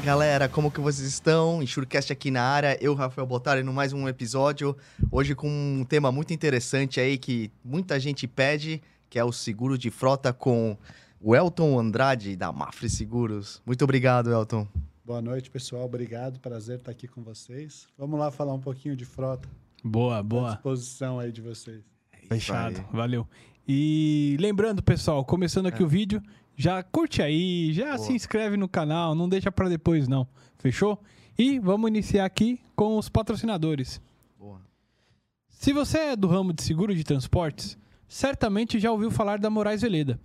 Fala galera, como que vocês estão? Enxurcast aqui na área, eu, Rafael Botari, no mais um episódio. Hoje com um tema muito interessante aí que muita gente pede, que é o seguro de frota com o Elton Andrade, da Mafre Seguros. Muito obrigado, Elton. Boa noite, pessoal. Obrigado, prazer estar aqui com vocês. Vamos lá falar um pouquinho de frota. Boa, boa. À disposição aí de vocês. Fechado, valeu. E lembrando, pessoal, começando aqui É. o vídeo, já curte aí, já Boa. se inscreve no canal, não deixa pra depois não, fechou? E vamos iniciar aqui com os patrocinadores. Boa. Se você é do ramo de seguro de transportes, certamente já ouviu falar da Moraes Veleda.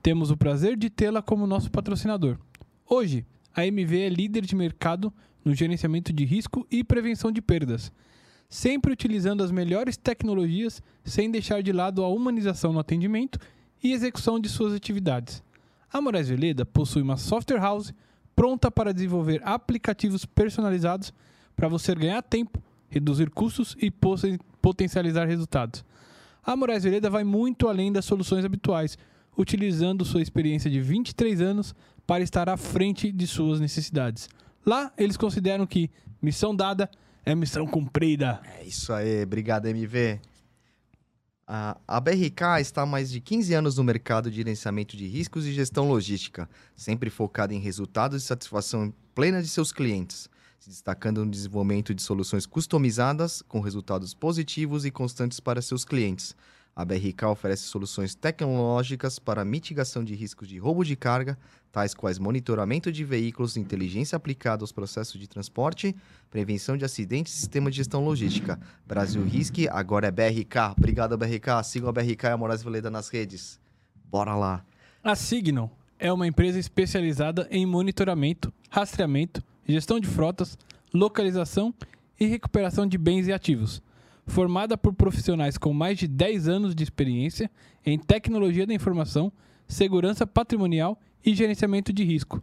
Temos o prazer de tê-la como nosso patrocinador. Hoje, a MV é líder de mercado no gerenciamento de risco e prevenção de perdas, sempre utilizando as melhores tecnologias sem deixar de lado a humanização no atendimento e execução de suas atividades. A Moraes Veleda possui uma software house pronta para desenvolver aplicativos personalizados para você ganhar tempo, reduzir custos e poten- potencializar resultados. A Moraes Veleda vai muito além das soluções habituais, utilizando sua experiência de 23 anos para estar à frente de suas necessidades. Lá, eles consideram que missão dada é missão cumprida. É isso aí, obrigado, MV. A, BRK está há mais de 15 anos no mercado de gerenciamento de riscos e gestão logística, sempre focada em resultados e satisfação plena de seus clientes, se destacando no desenvolvimento de soluções customizadas com resultados positivos e constantes para seus clientes. A BRK oferece soluções tecnológicas para mitigação de riscos de roubo de carga, tais quais monitoramento de veículos, inteligência aplicada aos processos de transporte, prevenção de acidentes e sistema de gestão logística. Brasil Risque, agora é BRK. Obrigado, BRK. Sigam a BRK e a Moraes Veleda nas redes. Bora lá. A Signal é uma empresa especializada em monitoramento, rastreamento, gestão de frotas, localização e recuperação de bens e ativos. Formada por profissionais com mais de 10 anos de experiência em tecnologia da informação, segurança patrimonial e gerenciamento de risco.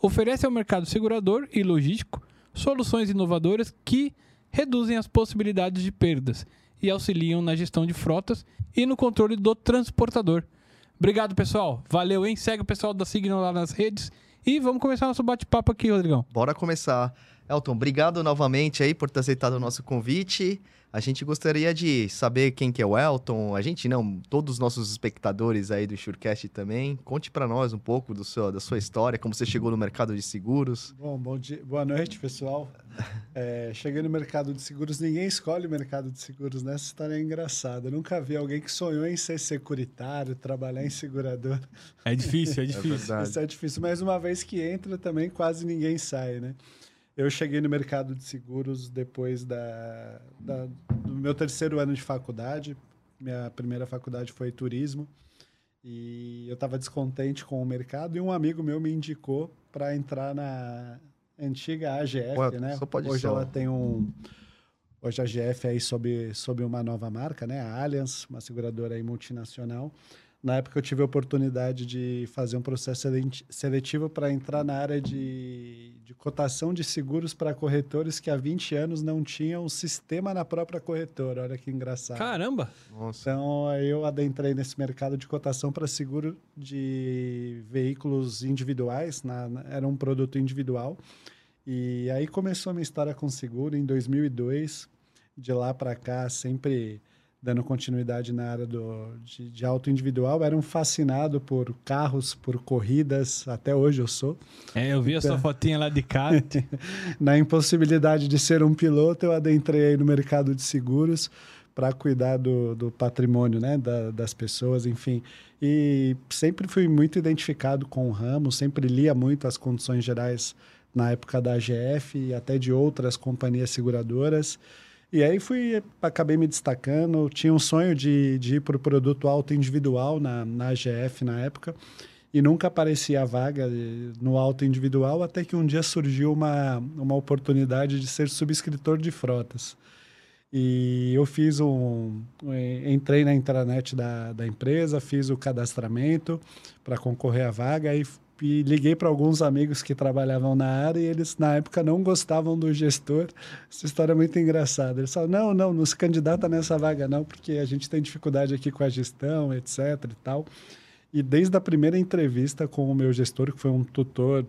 Oferece ao mercado segurador e logístico soluções inovadoras que reduzem as possibilidades de perdas e auxiliam na gestão de frotas e no controle do transportador. Obrigado, pessoal. Valeu, hein? Segue o pessoal da Signal lá nas redes. E vamos começar nosso bate-papo aqui, Rodrigão. Bora começar. Elton, obrigado novamente aí por ter aceitado o nosso convite. A gente gostaria de saber quem que é o Elton. A gente não, todos os nossos espectadores aí do Surecast também. Conte pra nós um pouco do seu, da sua história, como você chegou no mercado de seguros. Bom, bom dia, boa noite, pessoal. É, cheguei no mercado de seguros, ninguém escolhe o mercado de seguros, né? Essa história é engraçada. Eu nunca vi alguém que sonhou em ser securitário, trabalhar em segurador. É difícil, é É difícil. verdade. Isso é difícil, mas uma vez que entra também quase ninguém sai, né? Eu cheguei no mercado de seguros depois da, da- do meu terceiro ano de faculdade. Minha primeira faculdade foi turismo. E eu estava descontente com o mercado e um amigo meu me indicou para entrar na antiga AGF, Ué, né? só pode Hoje só. ela tem um Hoje a AGF é aí sob, sob uma nova marca, né? A Allianz, uma seguradora aí multinacional. Na época eu tive a oportunidade de fazer um processo seleti- seletivo para entrar na área de, de cotação de seguros para corretores que há 20 anos não tinham um sistema na própria corretora. Olha que engraçado. Caramba! Nossa. Então, eu adentrei nesse mercado de cotação para seguro de veículos individuais, na- na- era um produto individual. E aí começou a minha história com seguro em 2002. De lá para cá, sempre dando continuidade na área do, de, de auto individual. Era um fascinado por carros, por corridas, até hoje eu sou. É, eu vi a sua fotinha lá de cara. Na impossibilidade de ser um piloto, eu adentrei no mercado de seguros para cuidar do, do patrimônio né, da- das pessoas, enfim. E sempre fui muito identificado com o ramo, sempre lia muito as condições gerais na época da AGF e até de outras companhias seguradoras. E aí fui, acabei me destacando, tinha um sonho de, de ir para o produto auto individual na, na AGF na época e nunca aparecia a vaga eh, no auto individual, até que um dia surgiu uma, uma oportunidade de ser subscritor de frotas. E eu fiz um. eh, Entrei na intranet da, da empresa, fiz o cadastramento para concorrer à vaga e, e liguei para alguns amigos que trabalhavam na área e eles, na época, não gostavam do gestor. Essa história é muito engraçada. Eles falaram: não, não, não se candidata nessa vaga, não, porque a gente tem dificuldade aqui com a gestão, etc. e tal. E desde a primeira entrevista com o meu gestor, que foi um tutor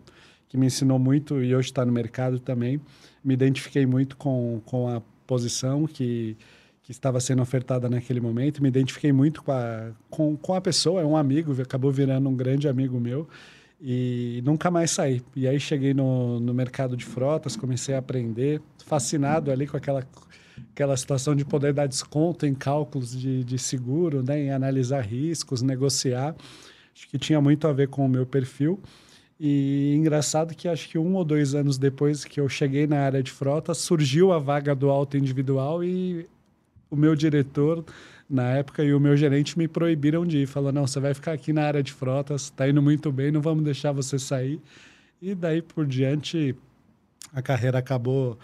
que me ensinou muito e hoje está no mercado também. Me identifiquei muito com, com a posição que, que estava sendo ofertada naquele momento, me identifiquei muito com a, com, com a pessoa, é um amigo, acabou virando um grande amigo meu e nunca mais saí. E aí cheguei no, no mercado de frotas, comecei a aprender, fascinado ali com aquela, aquela situação de poder dar desconto em cálculos de, de seguro, né, em analisar riscos, negociar. Acho que tinha muito a ver com o meu perfil. E engraçado que acho que um ou dois anos depois que eu cheguei na área de frota, surgiu a vaga do auto individual e o meu diretor na época e o meu gerente me proibiram de ir. Falou, não, você vai ficar aqui na área de frotas, está indo muito bem, não vamos deixar você sair. E daí por diante, a carreira acabou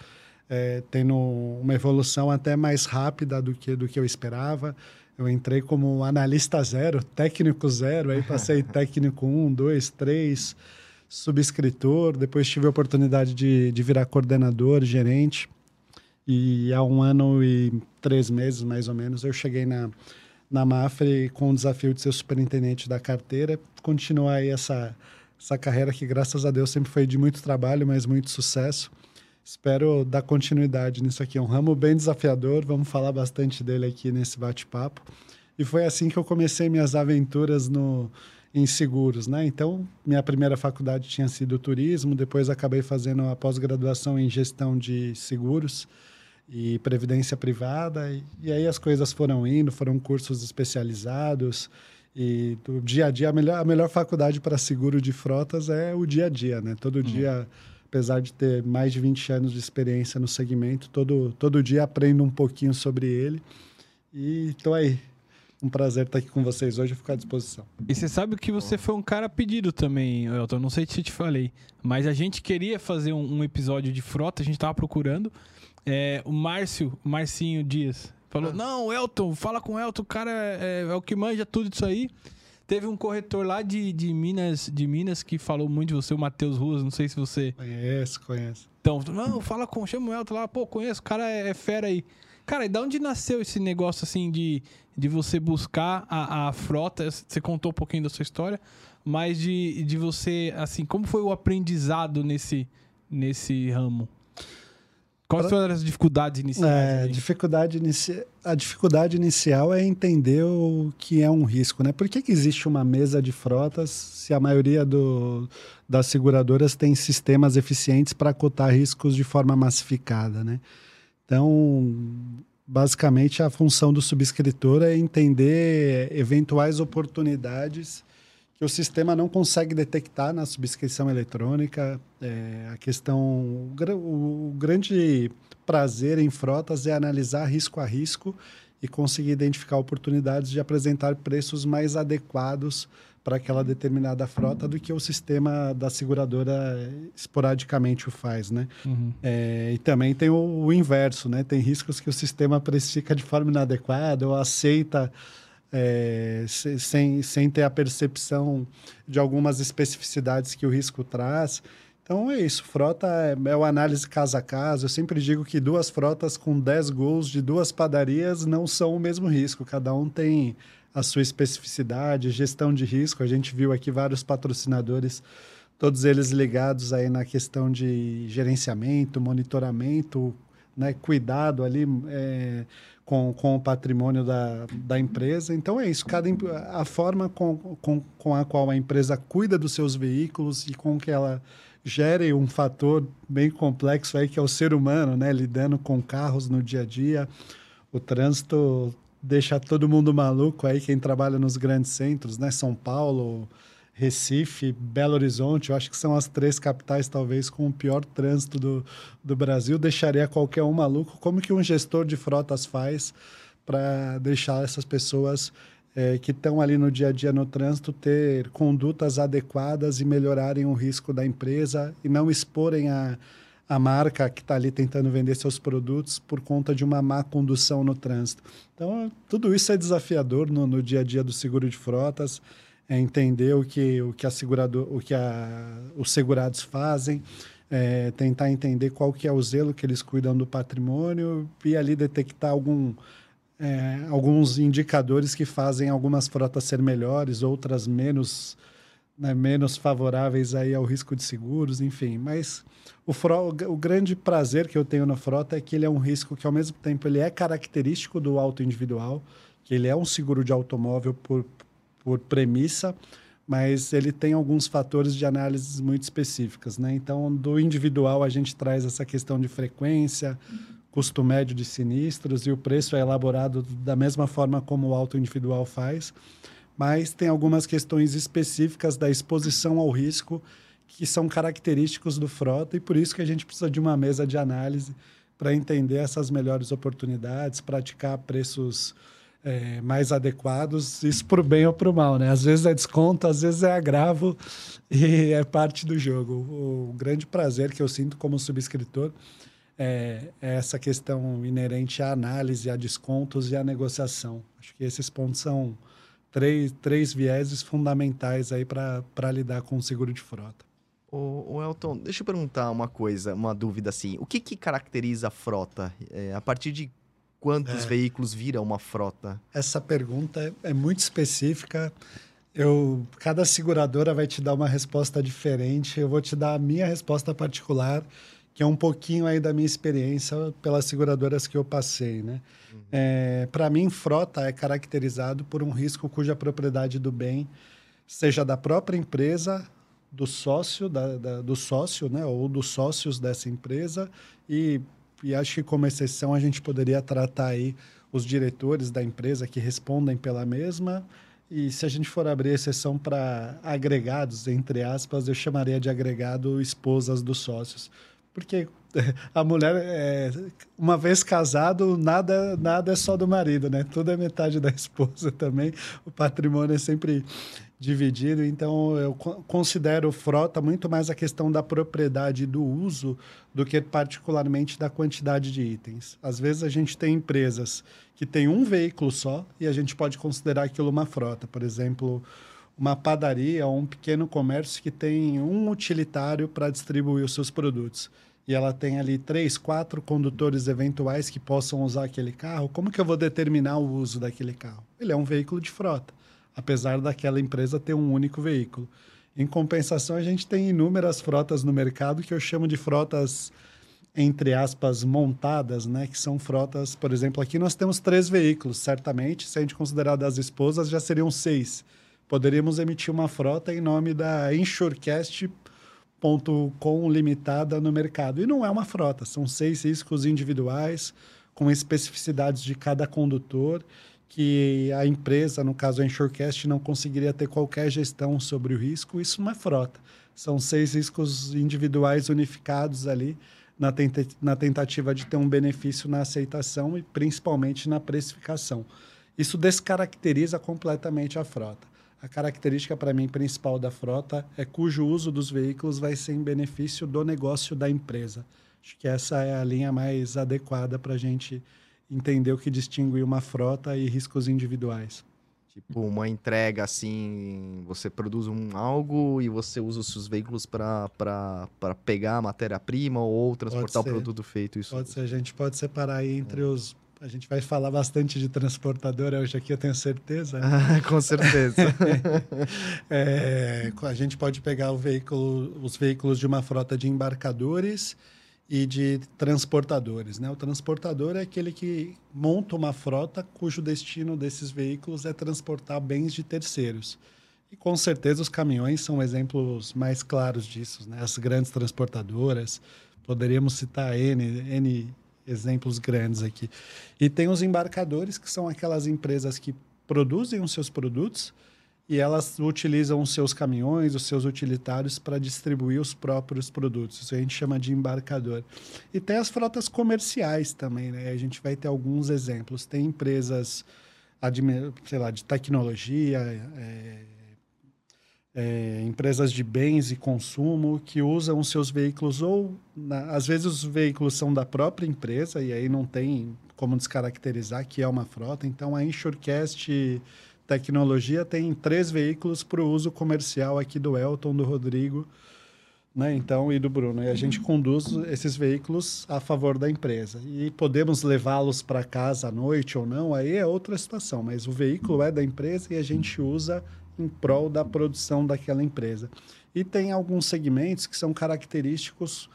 é, tendo uma evolução até mais rápida do que, do que eu esperava. Eu entrei como analista zero, técnico zero, aí passei técnico um, dois, três, subscritor, depois tive a oportunidade de, de virar coordenador, gerente. E há um ano e três meses, mais ou menos, eu cheguei na, na Mafre com o desafio de ser superintendente da carteira. Continuar aí essa, essa carreira que, graças a Deus, sempre foi de muito trabalho, mas muito sucesso. Espero dar continuidade nisso aqui. É um ramo bem desafiador, vamos falar bastante dele aqui nesse bate-papo. E foi assim que eu comecei minhas aventuras no, em seguros, né? Então, minha primeira faculdade tinha sido turismo, depois acabei fazendo a pós-graduação em gestão de seguros e previdência privada. E, e, aí as coisas foram indo, foram cursos especializados. E do dia a dia, a melhor, a melhor faculdade para seguro de frotas é o dia a dia, né? Todo uhum. dia, apesar de ter mais de 20 anos de experiência no segmento, todo, todo dia aprendo um pouquinho sobre ele. E estou aí. Um prazer estar aqui com vocês hoje, ficar à disposição. E você sabe que você foi um cara pedido também, Elton. Não sei se te falei, mas a gente queria fazer um, um episódio de frota, a gente estava procurando. É, o Márcio, Marcinho Dias, falou: ah. Não, Elton, fala com o Elton, o cara é, é, o que manja tudo isso aí. Teve um corretor lá de, de, Minas, de Minas que falou muito de você, o Matheus Ruas, não sei se você. Conheço, conheço. Então, não, fala com, chama o Elton lá, pô, conheço, o cara é, é fera aí. Cara, e da onde nasceu esse negócio assim de, de você buscar a, a frota? Você contou um pouquinho da sua história, mas de, de você, assim, como foi o aprendizado nesse, nesse ramo? Quais foram as dificuldades iniciais? É, dificuldade inici... A dificuldade inicial é entender o que é um risco, né? Por que, que existe uma mesa de frotas se a maioria do... das seguradoras tem sistemas eficientes para cotar riscos de forma massificada, né? Então, basicamente, a função do subscritor é entender eventuais oportunidades que o sistema não consegue detectar na subscrição eletrônica. É, a questão, o, o, grande prazer em frotas é analisar risco a risco e conseguir identificar oportunidades de apresentar preços mais adequados para aquela determinada frota do que o sistema da seguradora esporadicamente o faz, né? Uhum. É, e também tem o, o, inverso, né? Tem riscos que o sistema precifica de forma inadequada ou aceita é, sem, sem ter a percepção de algumas especificidades que o risco traz. Então é isso, frota é, é uma análise caso a caso. Eu sempre digo que duas frotas com 10 gols de duas padarias não são o mesmo risco, cada um tem a sua especificidade, gestão de risco. A gente viu aqui vários patrocinadores, todos eles ligados aí na questão de gerenciamento, monitoramento, né, cuidado ali. É, com, com o patrimônio da, da empresa. Então é isso, cada, a forma com, com, com a qual a empresa cuida dos seus veículos e com que ela gere um fator bem complexo aí que é o ser humano, né, lidando com carros no dia a dia. O trânsito deixa todo mundo maluco aí quem trabalha nos grandes centros, né, São Paulo, Recife, Belo Horizonte, eu acho que são as três capitais, talvez, com o pior trânsito do, do Brasil. Deixaria qualquer um maluco. Como que um gestor de frotas faz para deixar essas pessoas é, que estão ali no dia a dia no trânsito ter condutas adequadas e melhorarem o risco da empresa e não exporem a, a marca que está ali tentando vender seus produtos por conta de uma má condução no trânsito. Então, tudo isso é desafiador no, no dia a dia do seguro de frotas é entender o que, o que, a o que a, os segurados fazem, é, tentar entender qual que é o zelo que eles cuidam do patrimônio e ali detectar algum, é, alguns indicadores que fazem algumas frotas ser melhores, outras menos né, menos favoráveis aí ao risco de seguros, enfim. Mas o, o grande prazer que eu tenho na frota é que ele é um risco que, ao mesmo tempo, ele é característico do auto individual, que ele é um seguro de automóvel por, por premissa, mas ele tem alguns fatores de análise muito específicas, né? Então, do individual a gente traz essa questão de frequência, custo médio de sinistros e o preço é elaborado da mesma forma como o auto individual faz, mas tem algumas questões específicas da exposição ao risco que são característicos do frota e por isso que a gente precisa de uma mesa de análise para entender essas melhores oportunidades, praticar preços é, mais adequados, isso para o bem ou para o mal, né? Às vezes é desconto, às vezes é agravo e é parte do jogo. O, o grande prazer que eu sinto como subscritor é, é, essa questão inerente à análise, a descontos e à negociação. Acho que esses pontos são três, três vieses fundamentais aí para lidar com o seguro de frota. O, Elton, deixa eu perguntar uma coisa, uma dúvida assim. O que, que caracteriza a frota? É, a partir de quantos é. veículos vira uma frota? Essa pergunta é, é muito específica. Eu, cada seguradora vai te dar uma resposta diferente. Eu vou te dar a minha resposta particular, que é um pouquinho aí da minha experiência pelas seguradoras que eu passei, né? Uhum. É, Para mim, frota é caracterizado por um risco cuja propriedade do bem seja da própria empresa, do sócio, da, da, do sócio, né? Ou dos sócios dessa empresa e e acho que como exceção a gente poderia tratar aí os diretores da empresa que respondem pela mesma. E se a gente for abrir exceção para agregados, entre aspas, eu chamaria de agregado esposas dos sócios. Porque a mulher, é, uma vez casado, nada, nada é só do marido, né? Tudo é metade da esposa também. O patrimônio é sempre dividido. Então, eu considero frota muito mais a questão da propriedade do uso do que particularmente da quantidade de itens. Às vezes, a gente tem empresas que têm um veículo só e a gente pode considerar aquilo uma frota. Por exemplo, uma padaria ou um pequeno comércio que tem um utilitário para distribuir os seus produtos. E ela tem ali três, quatro condutores eventuais que possam usar aquele carro. Como que eu vou determinar o uso daquele carro? Ele é um veículo de frota apesar daquela empresa ter um único veículo. Em compensação, a gente tem inúmeras frotas no mercado que eu chamo de frotas entre aspas montadas, né, que são frotas, por exemplo, aqui nós temos três veículos, certamente, se a gente considerar das esposas, já seriam seis. Poderíamos emitir uma frota em nome da Insurecast.com limitada no mercado. E não é uma frota, são seis riscos individuais com especificidades de cada condutor que a empresa, no caso a Insurecast, não conseguiria ter qualquer gestão sobre o risco, isso não é frota. São seis riscos individuais unificados ali na, tenta na tentativa de ter um benefício na aceitação e principalmente na precificação. Isso descaracteriza completamente a frota. A característica, para mim, principal da frota é cujo uso dos veículos vai ser em benefício do negócio da empresa. Acho que essa é a linha mais adequada para a gente entender o que distingue uma frota e riscos individuais. Tipo, uma entrega assim, você produz um algo e você usa os seus veículos para pegar a matéria-prima ou transportar o produto feito. Isso. Pode ser, a gente pode separar aí entre é. os. A gente vai falar bastante de transportadora hoje aqui, eu tenho certeza. Né? Com certeza. é, a gente pode pegar o veículo, os veículos de uma frota de embarcadores e de transportadores. Né? O transportador é aquele que monta uma frota cujo destino desses veículos é transportar bens de terceiros. E com certeza os caminhões são exemplos mais claros disso. Né? As grandes transportadoras, poderíamos citar N, N exemplos grandes aqui. E tem os embarcadores, que são aquelas empresas que produzem os seus produtos e elas utilizam os seus caminhões, os seus utilitários para distribuir os próprios produtos. Isso a gente chama de embarcador. E tem as frotas comerciais também, né? A gente vai ter alguns exemplos. Tem empresas, sei lá, de tecnologia, é, é, empresas de bens e consumo que usam os seus veículos ou na, às vezes os veículos são da própria empresa e aí não tem como descaracterizar que é uma frota. Então a Insurecast tecnologia tem três veículos para o uso comercial aqui do Elton, do Rodrigo, né? Então e do Bruno. E a gente conduz esses veículos a favor da empresa e podemos levá-los para casa à noite ou não. Aí é outra situação. Mas o veículo é da empresa e a gente usa em prol da produção daquela empresa. E tem alguns segmentos que são característicos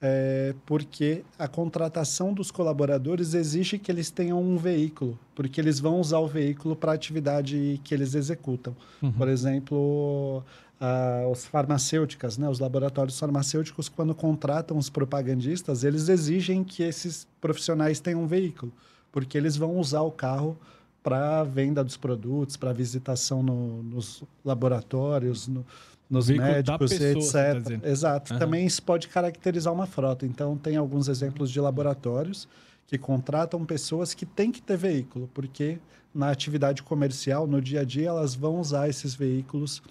é, porque a contratação dos colaboradores exige que eles tenham um veículo, porque eles vão usar o veículo para a atividade que eles executam. Uhum. Por exemplo, uh, os farmacêuticas, né, os laboratórios farmacêuticos, quando contratam os propagandistas, eles exigem que esses profissionais tenham um veículo, porque eles vão usar o carro para venda dos produtos, para visitação no, nos laboratórios, no, nos médicos, pessoa, etc. Tá Exato. Uhum. Também isso pode caracterizar uma frota. Então, tem alguns exemplos de laboratórios que contratam pessoas que têm que ter veículo, porque na atividade comercial, no dia a dia, elas vão usar esses veículos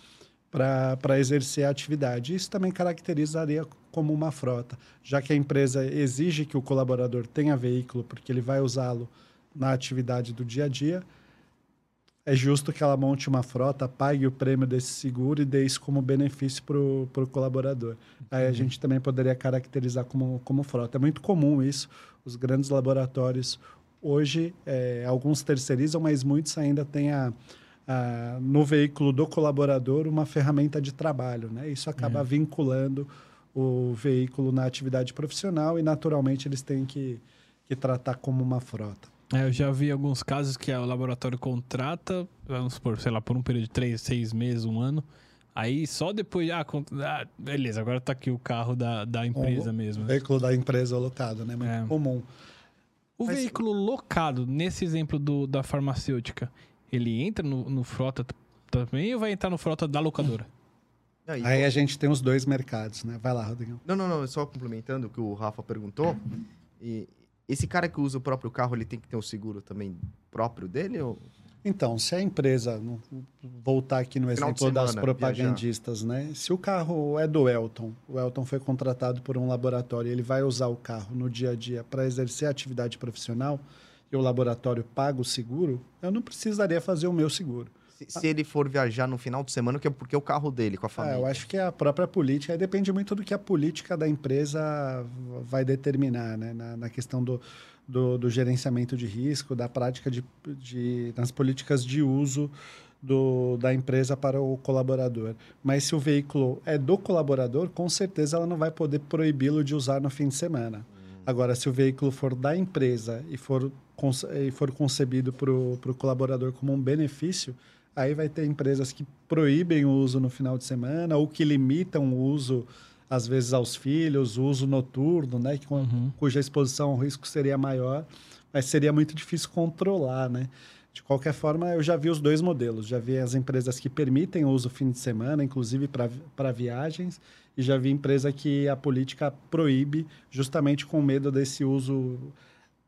para exercer a atividade. Isso também caracterizaria como uma frota, já que a empresa exige que o colaborador tenha veículo, porque ele vai usá-lo na atividade do dia a dia é justo que ela monte uma frota, pague o prêmio desse seguro e dê isso como benefício para o colaborador. Aí a gente também poderia caracterizar como, como frota. É muito comum isso. Os grandes laboratórios, hoje, é, alguns terceirizam, mas muitos ainda têm a, a, no veículo do colaborador uma ferramenta de trabalho. Né? Isso acaba é. vinculando o veículo na atividade profissional e, naturalmente, eles têm que, que tratar como uma frota. É, eu já vi alguns casos que o laboratório contrata, vamos supor, sei lá, por um período de três, seis meses, um ano. Aí só depois, ah, ah beleza, agora tá aqui o carro da, da empresa o, mesmo. O veículo da empresa alocado, né? Muito é. comum. O Mas... veículo locado, nesse exemplo do, da farmacêutica, ele entra no, no frota também ou vai entrar no frota da locadora? Aí, Aí a gente tem os dois mercados, né? Vai lá, Rodrigo. Não, não, não. Só complementando o que o Rafa perguntou. E esse cara que usa o próprio carro, ele tem que ter um seguro também próprio dele? Ou... Então, se a empresa, voltar aqui no exemplo semana, das propagandistas, viajar. né? Se o carro é do Elton, o Elton foi contratado por um laboratório, ele vai usar o carro no dia a dia para exercer a atividade profissional e o laboratório paga o seguro, eu não precisaria fazer o meu seguro. Se, se, ele for viajar no final de semana, que é porque é o carro dele, com a família. É, eu acho que é a própria política, aí depende muito do que a política da empresa vai determinar, né? Na, na questão do, do, do, gerenciamento de risco, da prática de, de das políticas de uso do, da empresa para o colaborador. Mas se o veículo é do colaborador, com certeza ela não vai poder proibi-lo de usar no fim de semana. Hum. Agora, se o veículo for da empresa e for, e for concebido para o colaborador como um benefício, Aí vai ter empresas que proíbem o uso no final de semana ou que limitam o uso, às vezes, aos filhos, o uso noturno, né? Que, uhum. Cuja exposição ao risco seria maior, mas seria muito difícil controlar, né? De qualquer forma, eu já vi os dois modelos. Já vi as empresas que permitem o uso fim de semana, inclusive para viagens, e já vi empresa que a política proíbe justamente com medo desse uso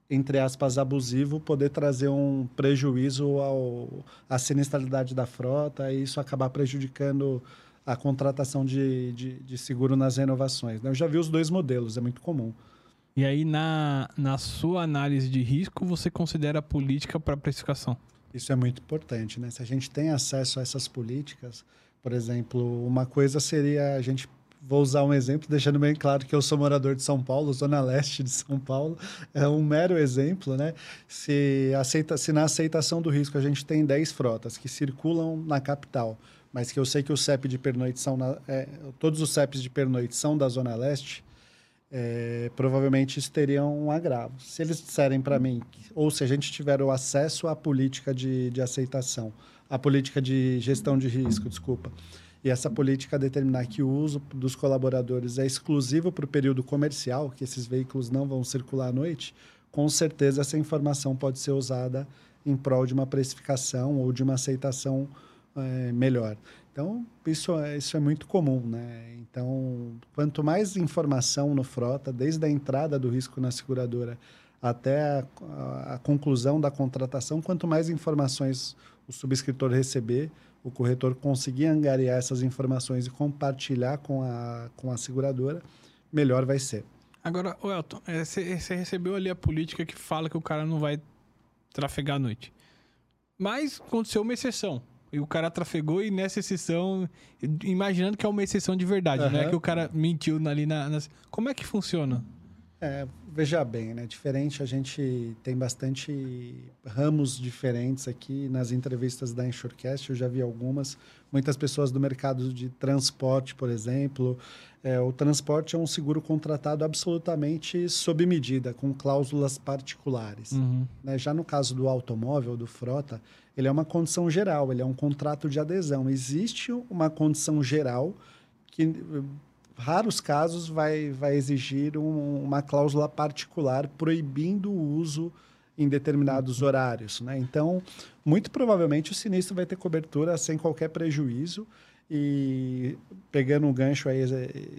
entre aspas, abusivo poder trazer um prejuízo ao, à sinistralidade da frota e isso acabar prejudicando a contratação de, de, de seguro nas renovações. Né? Eu já vi os dois modelos, é muito comum. E aí, na, na sua análise de risco, você considera a política para precificação? Isso é muito importante, né? Se a gente tem acesso a essas políticas, por exemplo, uma coisa seria a gente vou usar um exemplo, deixando bem claro que eu sou morador de São Paulo, zona leste de São Paulo, é um mero exemplo, né? Se, aceita, se na aceitação do risco a gente tem 10 frotas que circulam na capital, mas que eu sei que o CEP de pernoite são na, é, todos os CEPs de pernoite são da zona leste, é, provavelmente isso teria um agravo. Se eles disserem para mim, ou se a gente tiver o acesso à política de, de aceitação, à política de gestão de risco, desculpa, e essa política determinar que o uso dos colaboradores é exclusivo para o período comercial, que esses veículos não vão circular à noite, com certeza essa informação pode ser usada em prol de uma precificação ou de uma aceitação é, melhor. Então, isso é, isso é muito comum. Né? Então, quanto mais informação no frota, desde a entrada do risco na seguradora até a, a, a conclusão da contratação, quanto mais informações o subscritor receber, o corretor conseguir angariar essas informações e compartilhar com a, com a seguradora, melhor vai ser. Agora, Elton, você é, recebeu ali a política que fala que o cara não vai trafegar à noite. Mas aconteceu uma exceção. E o cara trafegou e nessa exceção, imaginando que é uma exceção de verdade, uhum. não é que o cara mentiu ali na, na... Como é que funciona? É, veja bem, né? Diferente, a gente tem bastante ramos diferentes aqui nas entrevistas da Insurecast, eu já vi algumas. Muitas pessoas do mercado de transporte, por exemplo. É, o transporte é um seguro contratado absolutamente sob medida, com cláusulas particulares. Uhum. Né? Já no caso do automóvel, do frota, ele é uma condição geral, ele é um contrato de adesão. Existe uma condição geral que raros casos vai, vai exigir um, uma cláusula particular proibindo o uso em determinados horários. Né? Então, muito provavelmente o sinistro vai ter cobertura sem qualquer prejuízo. E pegando um gancho aí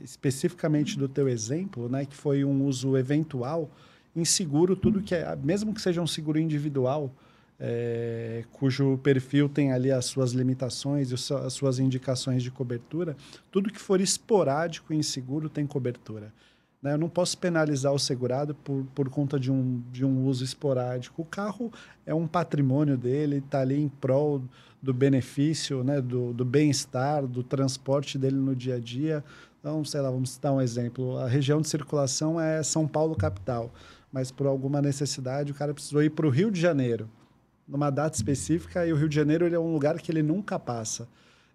especificamente do teu exemplo, né, que foi um uso eventual, em seguro, tudo que é, mesmo que seja um seguro individual, é, cujo perfil tem ali as suas limitações e as suas indicações de cobertura, tudo que for esporádico em seguro tem cobertura. Né? Eu não posso penalizar o segurado por, por conta de um, de um uso esporádico. O carro é um patrimônio dele, está ali em prol do benefício, né? do, do bem-estar, do transporte dele no dia a dia. Então, sei lá, vamos citar um exemplo. A região de circulação é São Paulo capital, mas por alguma necessidade o cara precisou ir para o Rio de Janeiro numa data específica e o Rio de Janeiro ele é um lugar que ele nunca passa.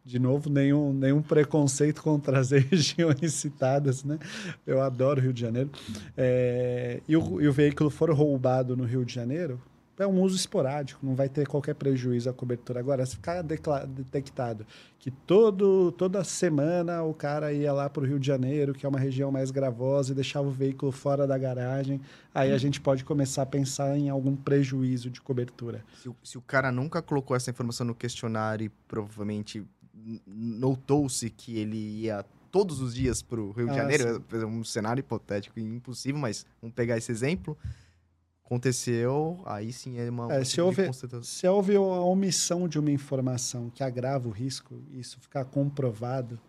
De novo, nenhum, nenhum preconceito contra as regiões citadas, né? Eu adoro Rio de Janeiro. É, e, o, e o veículo for roubado no Rio de Janeiro, é um uso esporádico, não vai ter qualquer prejuízo à cobertura. Agora, se ficar detectado que todo, toda semana o cara ia lá para o Rio de Janeiro, que é uma região mais gravosa, e deixava o veículo fora da garagem, aí a gente pode começar a pensar em algum prejuízo de cobertura. Se, se o cara nunca colocou essa informação no questionário e provavelmente notou-se que ele ia todos os dias para o Rio de ah, Janeiro, sim. um cenário hipotético impossível, mas vamos pegar esse exemplo aconteceu, aí sim é uma. É, se, houve, se houve a omissão de uma informação que agrava o risco, isso ficar comprovado,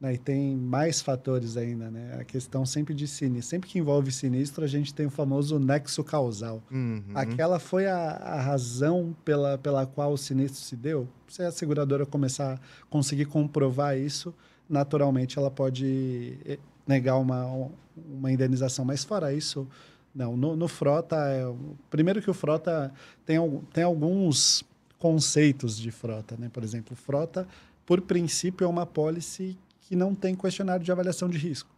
né, e tem mais fatores ainda, né? A questão sempre de sinistro. Sempre que envolve sinistro, a gente tem o famoso nexo causal. Uhum. Aquela foi a, a, razão pela, pela qual o sinistro se deu. Se a seguradora começar a conseguir comprovar isso, naturalmente ela pode eh, negar uma, uma indenização. Mas fora isso não, no, no Frota, é, primeiro que o Frota tem, tem alguns conceitos de frota, né? Por exemplo, frota, por princípio, é uma policy que não tem questionário de avaliação de risco.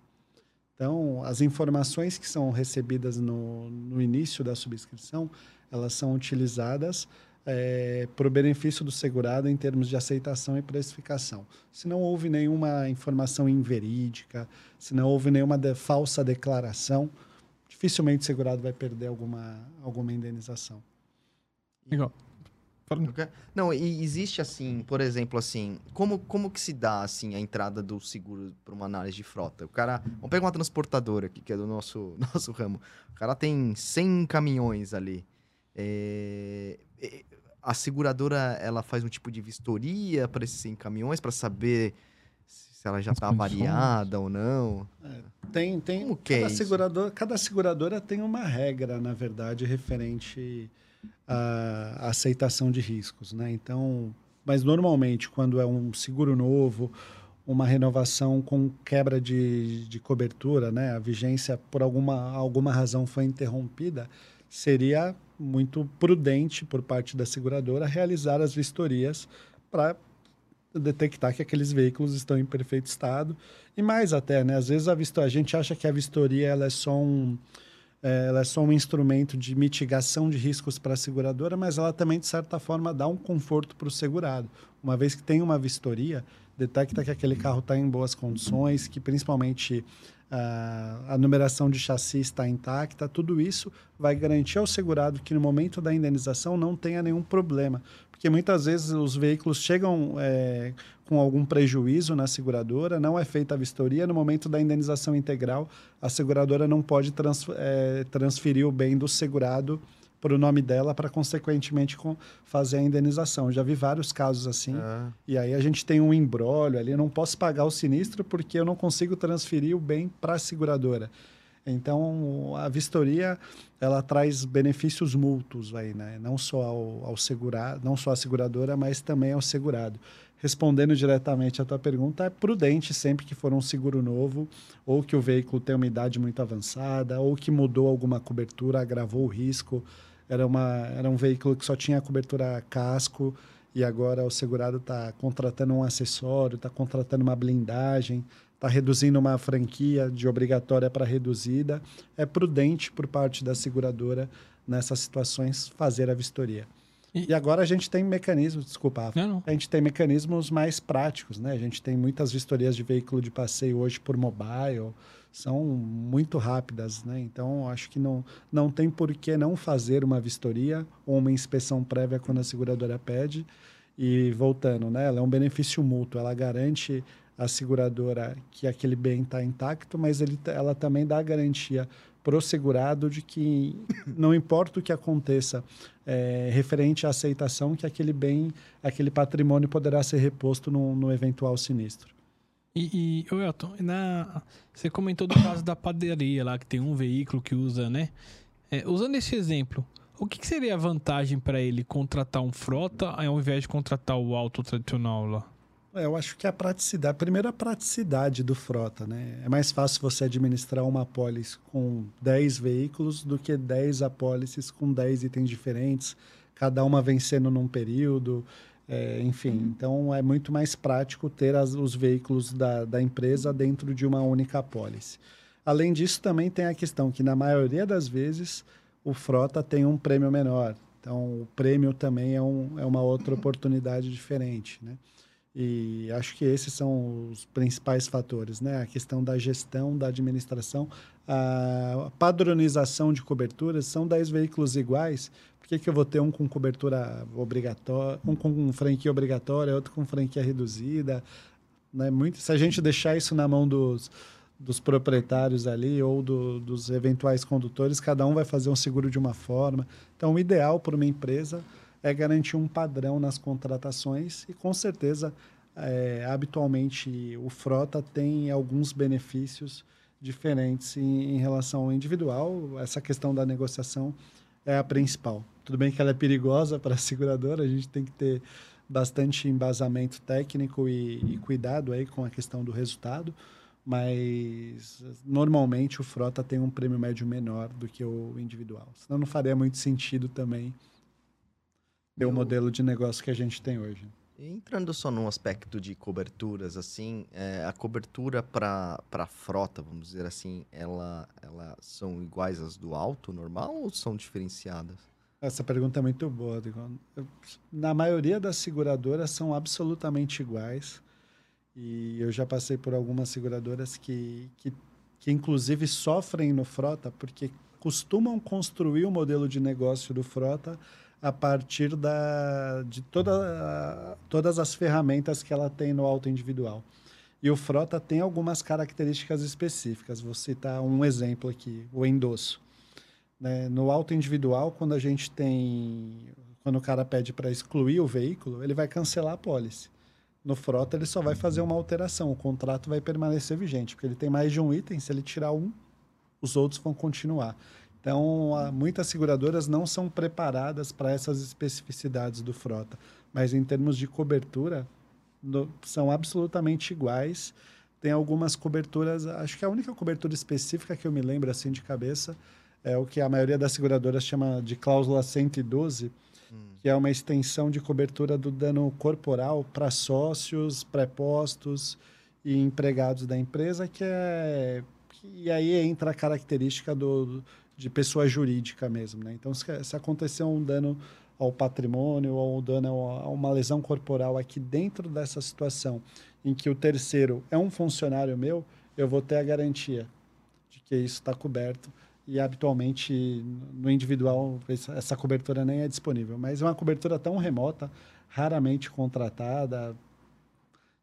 Então, as informações que são recebidas no, no início da subscrição, elas são utilizadas é, para o benefício do segurado em termos de aceitação e precificação. Se não houve nenhuma informação inverídica, se não houve nenhuma de, falsa declaração, dificilmente o segurado vai perder alguma, alguma indenização. Legal. Não, e existe assim, por exemplo, assim, como, como que se dá assim a entrada do seguro para uma análise de frota? O cara, vamos pegar uma transportadora aqui, que é do nosso nosso ramo. O cara tem 100 caminhões ali. É, a seguradora ela faz um tipo de vistoria para esses 100 caminhões para saber se ela já está variada ou não. É, tem, tem. Como que é cada é seguradora, cada seguradora tem uma regra, na verdade, referente à aceitação de riscos, né? Então, mas normalmente quando é um seguro novo, uma renovação com quebra de, de cobertura, né? A vigência por alguma alguma razão foi interrompida, seria muito prudente por parte da seguradora realizar as vistorias para detectar que aqueles veículos estão em perfeito estado. E mais até, né? Às vezes a, vistoria, a gente acha que a vistoria ela é só um é, ela é só um instrumento de mitigação de riscos para a seguradora, mas ela também, de certa forma, dá um conforto para o segurado. Uma vez que tem uma vistoria, detecta que aquele carro está em boas condições, que principalmente a numeração de chassi está intacta, tudo isso vai garantir ao segurado que no momento da indenização não tenha nenhum problema. Porque muitas vezes os veículos chegam é, com algum prejuízo na seguradora, não é feita a vistoria, no momento da indenização integral, a seguradora não pode trans, é, transferir o bem do segurado para o nome dela para, consequentemente, com, fazer a indenização. Já vi vários casos assim. É. E aí a gente tem um embrólio ali. Eu não posso pagar o sinistro porque eu não consigo transferir o bem para a seguradora. Então, a vistoria ela traz benefícios mútuos aí, né? Não só ao, ao segurado, não só à seguradora, mas também ao segurado. respondendo diretamente a tua pergunta, é prudente sempre que for um seguro novo, ou que o veículo tem uma idade muito avançada, ou que mudou alguma cobertura, agravou o risco. Era, uma, era um veículo que só tinha cobertura casco, e agora o segurado está contratando um acessório, está contratando uma blindagem, está reduzindo uma franquia de obrigatória para reduzida. É prudente por parte da seguradora, nessas situações, fazer a vistoria. E, e agora a gente tem mecanismos, desculpa, não, não. a gente tem mecanismos mais práticos, né? A gente tem muitas vistorias de veículo de passeio hoje por mobile, são muito rápidas, né? Então acho que não, não tem por que não fazer uma vistoria ou uma inspeção prévia quando a seguradora pede. E voltando, né? Ela é um benefício mútuo, ela garante a seguradora que aquele bem está intacto, mas ele, ela também dá a garantia pro segurado de que não importa o que aconteça é, referente à aceitação, que aquele bem, aquele patrimônio poderá ser reposto no, no eventual sinistro. E, e Elton, na, você comentou do caso da padaria lá, que tem um veículo que usa, né? É, usando esse exemplo, o que, que seria a vantagem para ele contratar um frota ao invés de contratar o auto tradicional lá? É, eu acho que a praticidade, primeiro a praticidade do frota, né? É mais fácil você administrar uma apólice com 10 veículos do que 10 apólices com 10 itens diferentes, cada uma vencendo num período, é, enfim. Uhum. Então é muito mais prático ter as, os veículos da, da empresa dentro de uma única apólice. Além disso, também tem a questão que, na maioria das vezes, o frota tem um prêmio menor. Então, o prêmio também é, um, é uma outra oportunidade diferente, né? E acho que esses são os principais fatores, né? A questão da gestão, da administração, a padronização de coberturas. São 10 veículos iguais. Por que, que eu vou ter um com cobertura obrigatória, um com franquia obrigatória, outro com franquia reduzida? Né? Muito, se a gente deixar isso na mão dos, dos proprietários ali ou do, dos eventuais condutores, cada um vai fazer um seguro de uma forma. Então, o ideal para uma empresa é garantir um padrão nas contratações e, com certeza, é, habitualmente o frota tem alguns benefícios diferentes em, em, relação ao individual. Essa questão da negociação é a principal. Tudo bem que ela é perigosa para a seguradora, a gente tem que ter bastante embasamento técnico e, e cuidado aí com a questão do resultado, mas normalmente o frota tem um prêmio médio menor do que o individual. Senão não faria muito sentido também o modelo de negócio que a gente tem hoje. Entrando só num aspecto de coberturas, assim, é, a cobertura para a frota, vamos dizer assim, ela, ela são iguais às do alto normal ou são diferenciadas? Essa pergunta é muito boa. Na maioria das seguradoras são absolutamente iguais. E eu já passei por algumas seguradoras que, que, que inclusive sofrem no frota porque costumam construir o modelo de negócio do frota a partir da, de toda, todas as ferramentas que ela tem no auto individual. E o Frota tem algumas características específicas. Vou citar um exemplo aqui, o endosso. Né? No auto individual, quando a gente tem... Quando o cara pede para excluir o veículo, ele vai cancelar a pólice. No Frota, ele só vai fazer uma alteração. O contrato vai permanecer vigente, porque ele tem mais de um item. Se ele tirar um, os outros vão continuar. Então, muitas seguradoras não são preparadas para essas especificidades do frota, mas em termos de cobertura, no, são absolutamente iguais. Tem algumas coberturas, acho que a única cobertura específica que eu me lembro assim de cabeça é o que a maioria das seguradoras chama de cláusula 112, hum. que é uma extensão de cobertura do dano corporal para sócios, prepostos e empregados da empresa, que é. E aí entra a característica do, de pessoa jurídica mesmo, né? Então, se, se acontecer um dano ao patrimônio ou um dano a uma lesão corporal aqui dentro dessa situação, em que o terceiro é um funcionário meu, eu vou ter a garantia de que isso está coberto. E habitualmente no individual essa cobertura nem é disponível, mas é uma cobertura tão remota, raramente contratada.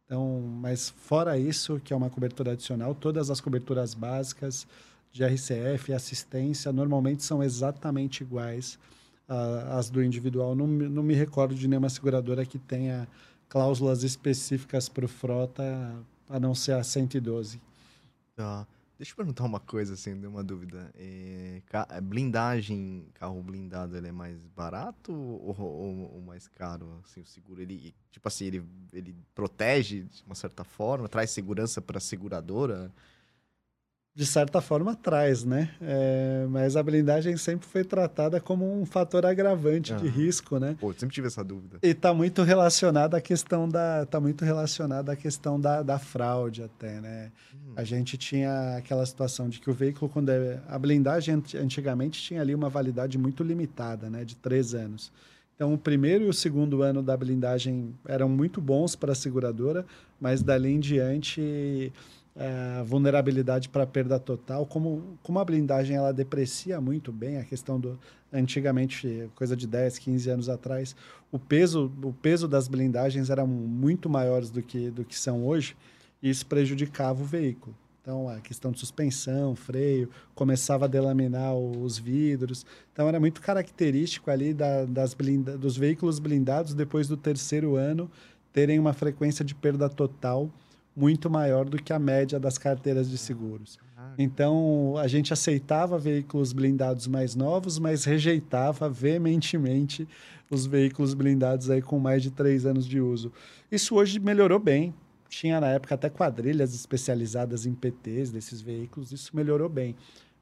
Então, mas fora isso, que é uma cobertura adicional, todas as coberturas básicas, de RCF e assistência normalmente são exatamente iguais às do individual. Não, não me recordo de nenhuma seguradora que tenha cláusulas específicas para o frota, a não ser a 112. Tá. Deixa eu perguntar uma coisa, assim, deu uma dúvida. É, é, blindagem, carro blindado, ele é mais barato ou, ou- ou mais caro? Assim, o seguro, ele, tipo assim, ele, ele protege de uma certa forma, traz segurança para a seguradora? De certa forma traz, né? É, mas a blindagem sempre foi tratada como um fator agravante de Aham. risco, né? Pô, sempre tive essa dúvida. E está muito relacionada à questão da tá muito relacionada à questão da, da fraude até, né? Hum, A gente tinha aquela situação de que o veículo quando é, a blindagem ant- antigamente tinha ali uma validade muito limitada, né, de três anos. Então o primeiro e o segundo ano da blindagem eram muito bons para a seguradora, mas dali em diante a vulnerabilidade para perda total, como, como a blindagem ela deprecia muito bem, a questão do antigamente, coisa de 10, 15 anos atrás, o peso, o peso das blindagens eram muito maiores do que, do que são hoje, e isso prejudicava o veículo. Então, a questão de suspensão, freio, começava a delaminar os vidros. Então, era muito característico ali da, das blinda, dos veículos blindados, depois do terceiro ano, terem uma frequência de perda total muito maior do que a média das carteiras de seguros. Então, a gente aceitava veículos blindados mais novos, mas rejeitava veementemente os veículos blindados aí com mais de três anos de uso. Isso hoje melhorou bem. Tinha na época até quadrilhas especializadas em PTs desses veículos, isso melhorou bem.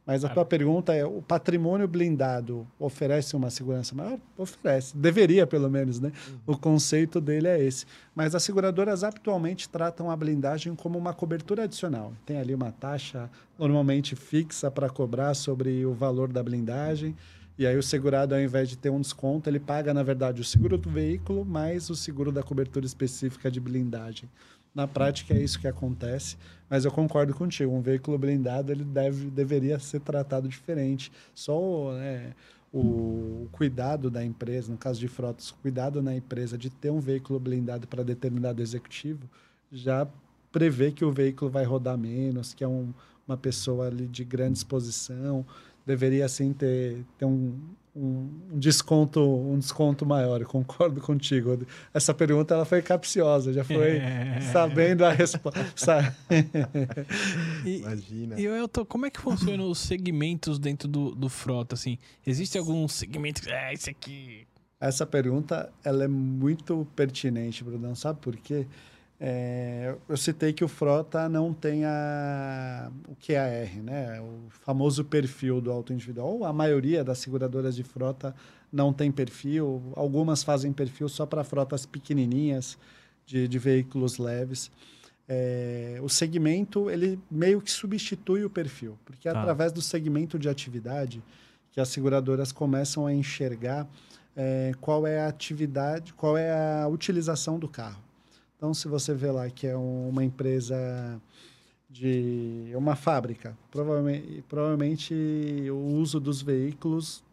Mas a Cara. tua pergunta é: o patrimônio blindado oferece uma segurança maior? Oferece. Deveria, pelo menos, né? O conceito dele é esse. Mas as seguradoras atualmente tratam a blindagem como uma cobertura adicional. Tem ali uma taxa normalmente fixa para cobrar sobre o valor da blindagem. E aí o segurado, ao invés de ter um desconto, ele paga, na verdade, o seguro do veículo mais o seguro da cobertura específica de blindagem. Na prática é isso que acontece, mas eu concordo contigo. Um veículo blindado ele deve, deveria ser tratado diferente. Só né, o cuidado da empresa, no caso de frotas, cuidado na empresa de ter um veículo blindado para determinado executivo já prevê que o veículo vai rodar menos, que é um, uma pessoa ali de grande exposição, deveria sim ter, ter um, um, um desconto um desconto maior. Eu concordo contigo. Essa pergunta ela foi capciosa, já foi sabendo a resposta. E, Imagina. e eu tô, como é que funcionam os segmentos dentro do, do frota, assim? Existe algum segmento que, é, esse aqui... Essa pergunta ela é muito pertinente, Brunão. Sabe por quê? É, eu citei que o Frota não tem a, o QAR, né? o famoso perfil do auto individual. A maioria das seguradoras de frota não tem perfil. Algumas fazem perfil só para frotas pequenininhas, de, de veículos leves. É, o segmento ele meio que substitui o perfil, porque é Tá. através do segmento de atividade que as seguradoras começam a enxergar é, qual é a atividade, qual é a utilização do carro. Então, se você vê lá que é um- uma empresa de uma fábrica, provavelmente, provavelmente o uso dos veículos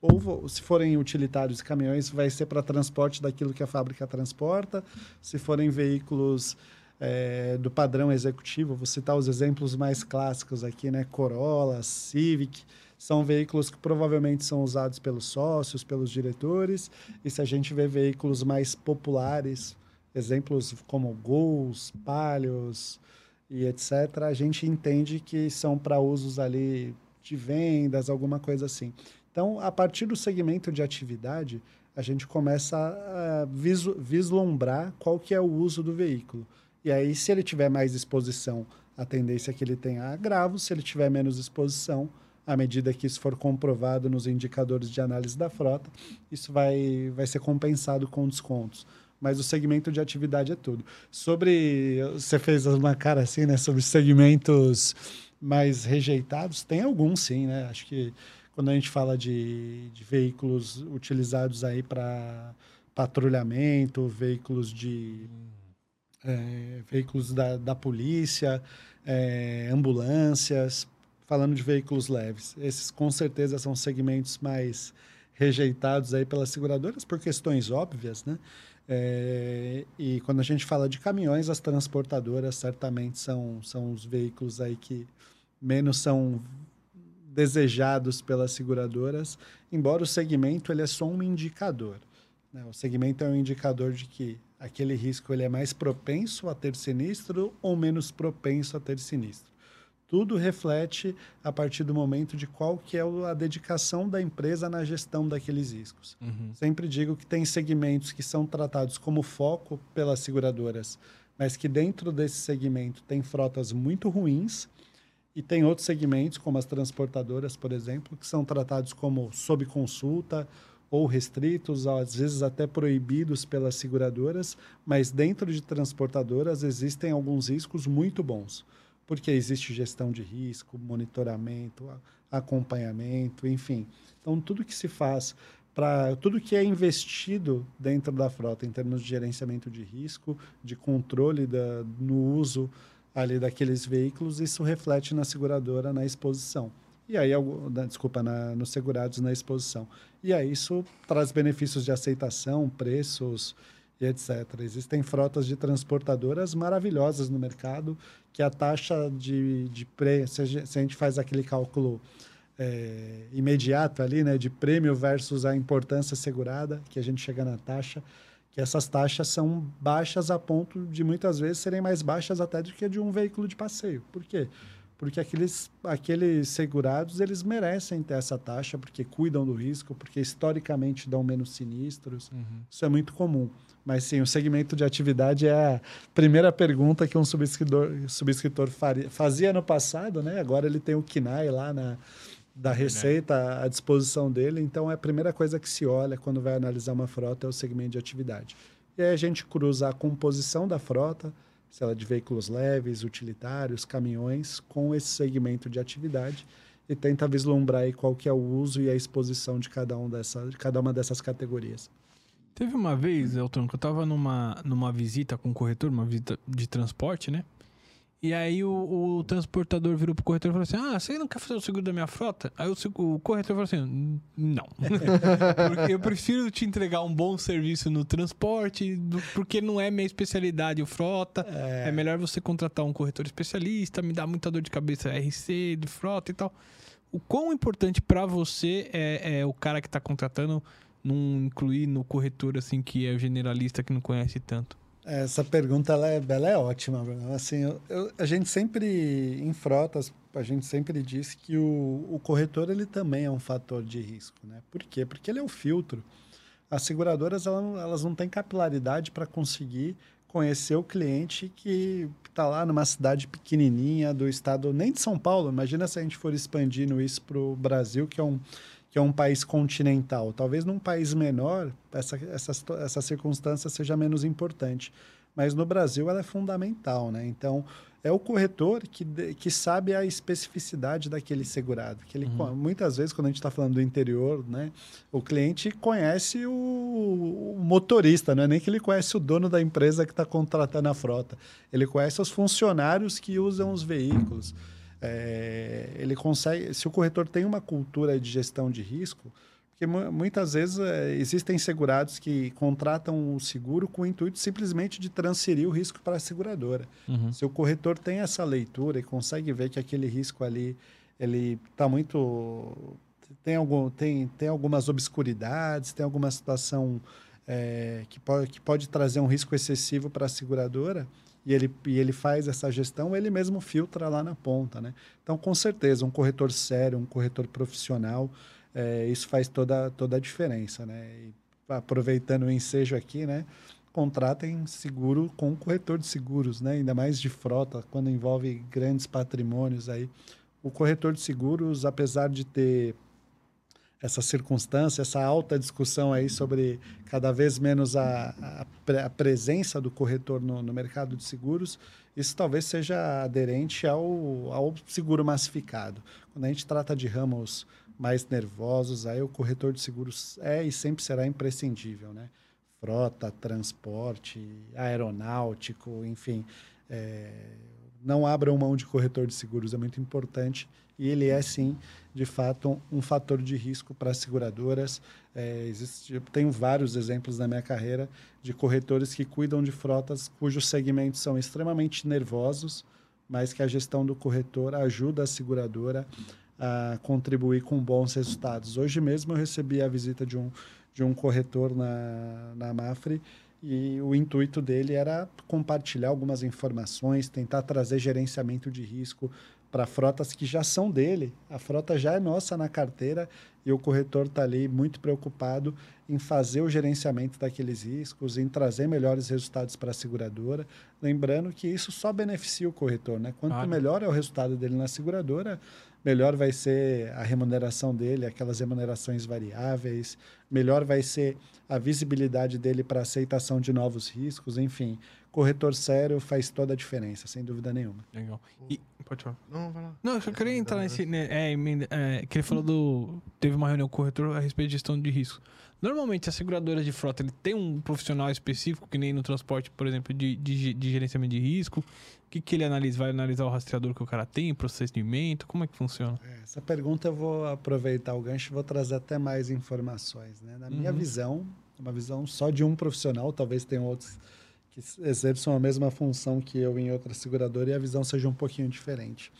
ou se forem utilitários caminhões vai ser para transporte daquilo que a fábrica transporta. Se forem veículos é, do padrão executivo, vou citar os exemplos mais clássicos aqui, né? Corolla, Civic, são veículos que provavelmente são usados pelos sócios, pelos diretores. E se a gente vê veículos mais populares, exemplos como Gols, Palhos e etc., a gente entende que são para usos ali de vendas, alguma coisa assim. Então, a partir do segmento de atividade, a gente começa a vislumbrar qual que é o uso do veículo. E aí, se ele tiver mais exposição, a tendência é que ele tenha agravo. Se ele tiver menos exposição, à medida que isso for comprovado nos indicadores de análise da frota, isso vai, vai ser compensado com descontos. Mas o segmento de atividade é tudo. Sobre. Você fez uma cara assim, né? Sobre segmentos mais rejeitados, tem alguns sim, né? Acho que quando a gente fala de, de veículos utilizados aí para patrulhamento, veículos de é, veículos da, da polícia, é, ambulâncias, falando de veículos leves. Esses com certeza são segmentos mais rejeitados aí pelas seguradoras por questões óbvias, né? É, e quando a gente fala de caminhões, as transportadoras certamente são, são os veículos aí que menos são desejados pelas seguradoras, embora o segmento ele é só um indicador. né? O segmento é um indicador de que aquele risco ele é mais propenso a ter sinistro ou menos propenso a ter sinistro. Tudo reflete a partir do momento de qual que é a dedicação da empresa na gestão daqueles riscos. Uhum. Sempre digo que tem segmentos que são tratados como foco pelas seguradoras, mas que dentro desse segmento tem frotas muito ruins e tem outros segmentos, como as transportadoras, por exemplo, que são tratados como sob consulta ou restritos, às vezes até proibidos pelas seguradoras, mas dentro de transportadoras existem alguns riscos muito bons porque existe gestão de risco, monitoramento, acompanhamento, enfim. Então, tudo que se faz para tudo que é investido dentro da frota em termos de gerenciamento de risco, de controle da, no uso ali daqueles veículos, isso reflete na seguradora na exposição. E aí, desculpa, na, nos segurados na exposição. E aí isso traz benefícios de aceitação, preços, e etc. Existem frotas de transportadoras maravilhosas no mercado, que a taxa de, de preço, se a gente faz aquele cálculo é, imediato ali, né, de prêmio versus a importância segurada, que a gente chega na taxa, que essas taxas são baixas a ponto de muitas vezes serem mais baixas até do que de um veículo de passeio. Por quê? Porque aqueles, aqueles segurados eles merecem ter essa taxa porque cuidam do risco, porque historicamente dão menos sinistros. Uhum. Isso é muito comum. Mas sim, o segmento de atividade é a primeira pergunta que um subscritor, subscritor faria, fazia no passado, né? Agora ele tem o KINAI lá na, da Receita à disposição dele. Então, é a primeira coisa que se olha quando vai analisar uma frota é o segmento de atividade. E aí a gente cruza a composição da frota, se ela é de veículos leves, utilitários, caminhões, com esse segmento de atividade e tenta vislumbrar aí qual que é o uso e a exposição de cada, um dessa, de cada uma dessas categorias. Teve uma vez, Elton, que eu estava numa, numa visita com o corretor, uma visita de transporte, né? E aí o, o, transportador virou pro corretor e falou assim: Ah, você não quer fazer o seguro da minha frota? Aí o, o corretor falou assim: Não. porque eu prefiro te entregar um bom serviço no transporte, porque não é minha especialidade o frota. É. é melhor você contratar um corretor especialista, me dá muita dor de cabeça RC, de frota e tal. O quão importante para você é, é, o cara que está contratando não incluir no corretor assim que é o generalista que não conhece tanto? Essa pergunta ela é, ela é ótima. Assim, eu, eu, a gente sempre, em frotas, a gente sempre diz que o, o corretor ele também é um fator de risco. Né? Por quê? Porque ele é o filtro. As seguradoras elas, elas não têm capilaridade para conseguir conhecer o cliente que está lá numa cidade pequenininha do estado, nem de São Paulo. Imagina se a gente for expandindo isso para o Brasil, que é um que é um país continental. Talvez num país menor, essa, essa, essa circunstância seja menos importante. Mas no Brasil ela é fundamental, né? Então, é o corretor que, que sabe a especificidade daquele segurado. Que ele, uhum. Muitas vezes, quando a gente está falando do interior, né, o cliente conhece o, o, motorista, não é nem que ele conhece o dono da empresa que está contratando a frota. Ele conhece os funcionários que usam os veículos. É, ele consegue, se o corretor tem uma cultura de gestão de risco, porque muitas vezes é, existem segurados que contratam o seguro com o intuito simplesmente de transferir o risco para a seguradora. Uhum. Se o corretor tem essa leitura e consegue ver que aquele risco ali ele está muito tem algum tem, tem algumas obscuridades, tem alguma situação é, que, pode, que pode trazer um risco excessivo para a seguradora, e ele, e ele faz essa gestão, ele mesmo filtra lá na ponta. Né? Então, com certeza, um corretor sério, um corretor profissional, é, isso faz toda, toda a diferença. Né? E, aproveitando o ensejo aqui, né? contratem seguro com um corretor de seguros, né? ainda mais de frota, quando envolve grandes patrimônios. Aí. O corretor de seguros, apesar de ter essa circunstância, essa alta discussão aí sobre cada vez menos a, a, a presença do corretor no, no, mercado de seguros, isso talvez seja aderente ao, ao seguro massificado. Quando a gente trata de ramos mais nervosos, aí o corretor de seguros é e sempre será imprescindível, né? Frota, transporte, aeronáutico, enfim. É, não abram mão de corretor de seguros, é muito importante e ele é sim, de fato, um, um fator de risco para as seguradoras. É, existe, eu tenho vários exemplos na minha carreira de corretores que cuidam de frotas cujos segmentos são extremamente nervosos, mas que a gestão do corretor ajuda a seguradora a contribuir com bons resultados. Hoje mesmo eu recebi a visita de um, de um corretor na, na Mafre e o intuito dele era compartilhar algumas informações, tentar trazer gerenciamento de risco para frotas que já são dele. A frota já é nossa na carteira e o corretor está ali muito preocupado em fazer o gerenciamento daqueles riscos, em trazer melhores resultados para a seguradora. Lembrando que isso só beneficia o corretor. Né? Quanto claro. melhor é o resultado dele na seguradora, melhor vai ser a remuneração dele, aquelas remunerações variáveis, melhor vai ser a visibilidade dele para aceitação de novos riscos, enfim corretor sério faz toda a diferença, sem dúvida nenhuma. Legal. E, pode falar. Não, vai lá. Não, eu só queria entrar nesse. Né, é, é, que ele falou do. Teve uma reunião com o corretor a respeito de gestão de risco. Normalmente, as seguradoras de frota ele tem um profissional específico, que nem no transporte, por exemplo, de, de, de gerenciamento de risco. O que, que ele analisa? Vai analisar o rastreador que o cara tem, procedimento? Como é que funciona? É, essa pergunta eu vou aproveitar o gancho e vou trazer até mais informações. Né? Na minha uhum. visão, uma visão só de um profissional, talvez tenham outros que exerçam a mesma função que eu em outra seguradora e a visão seja um pouquinho diferente.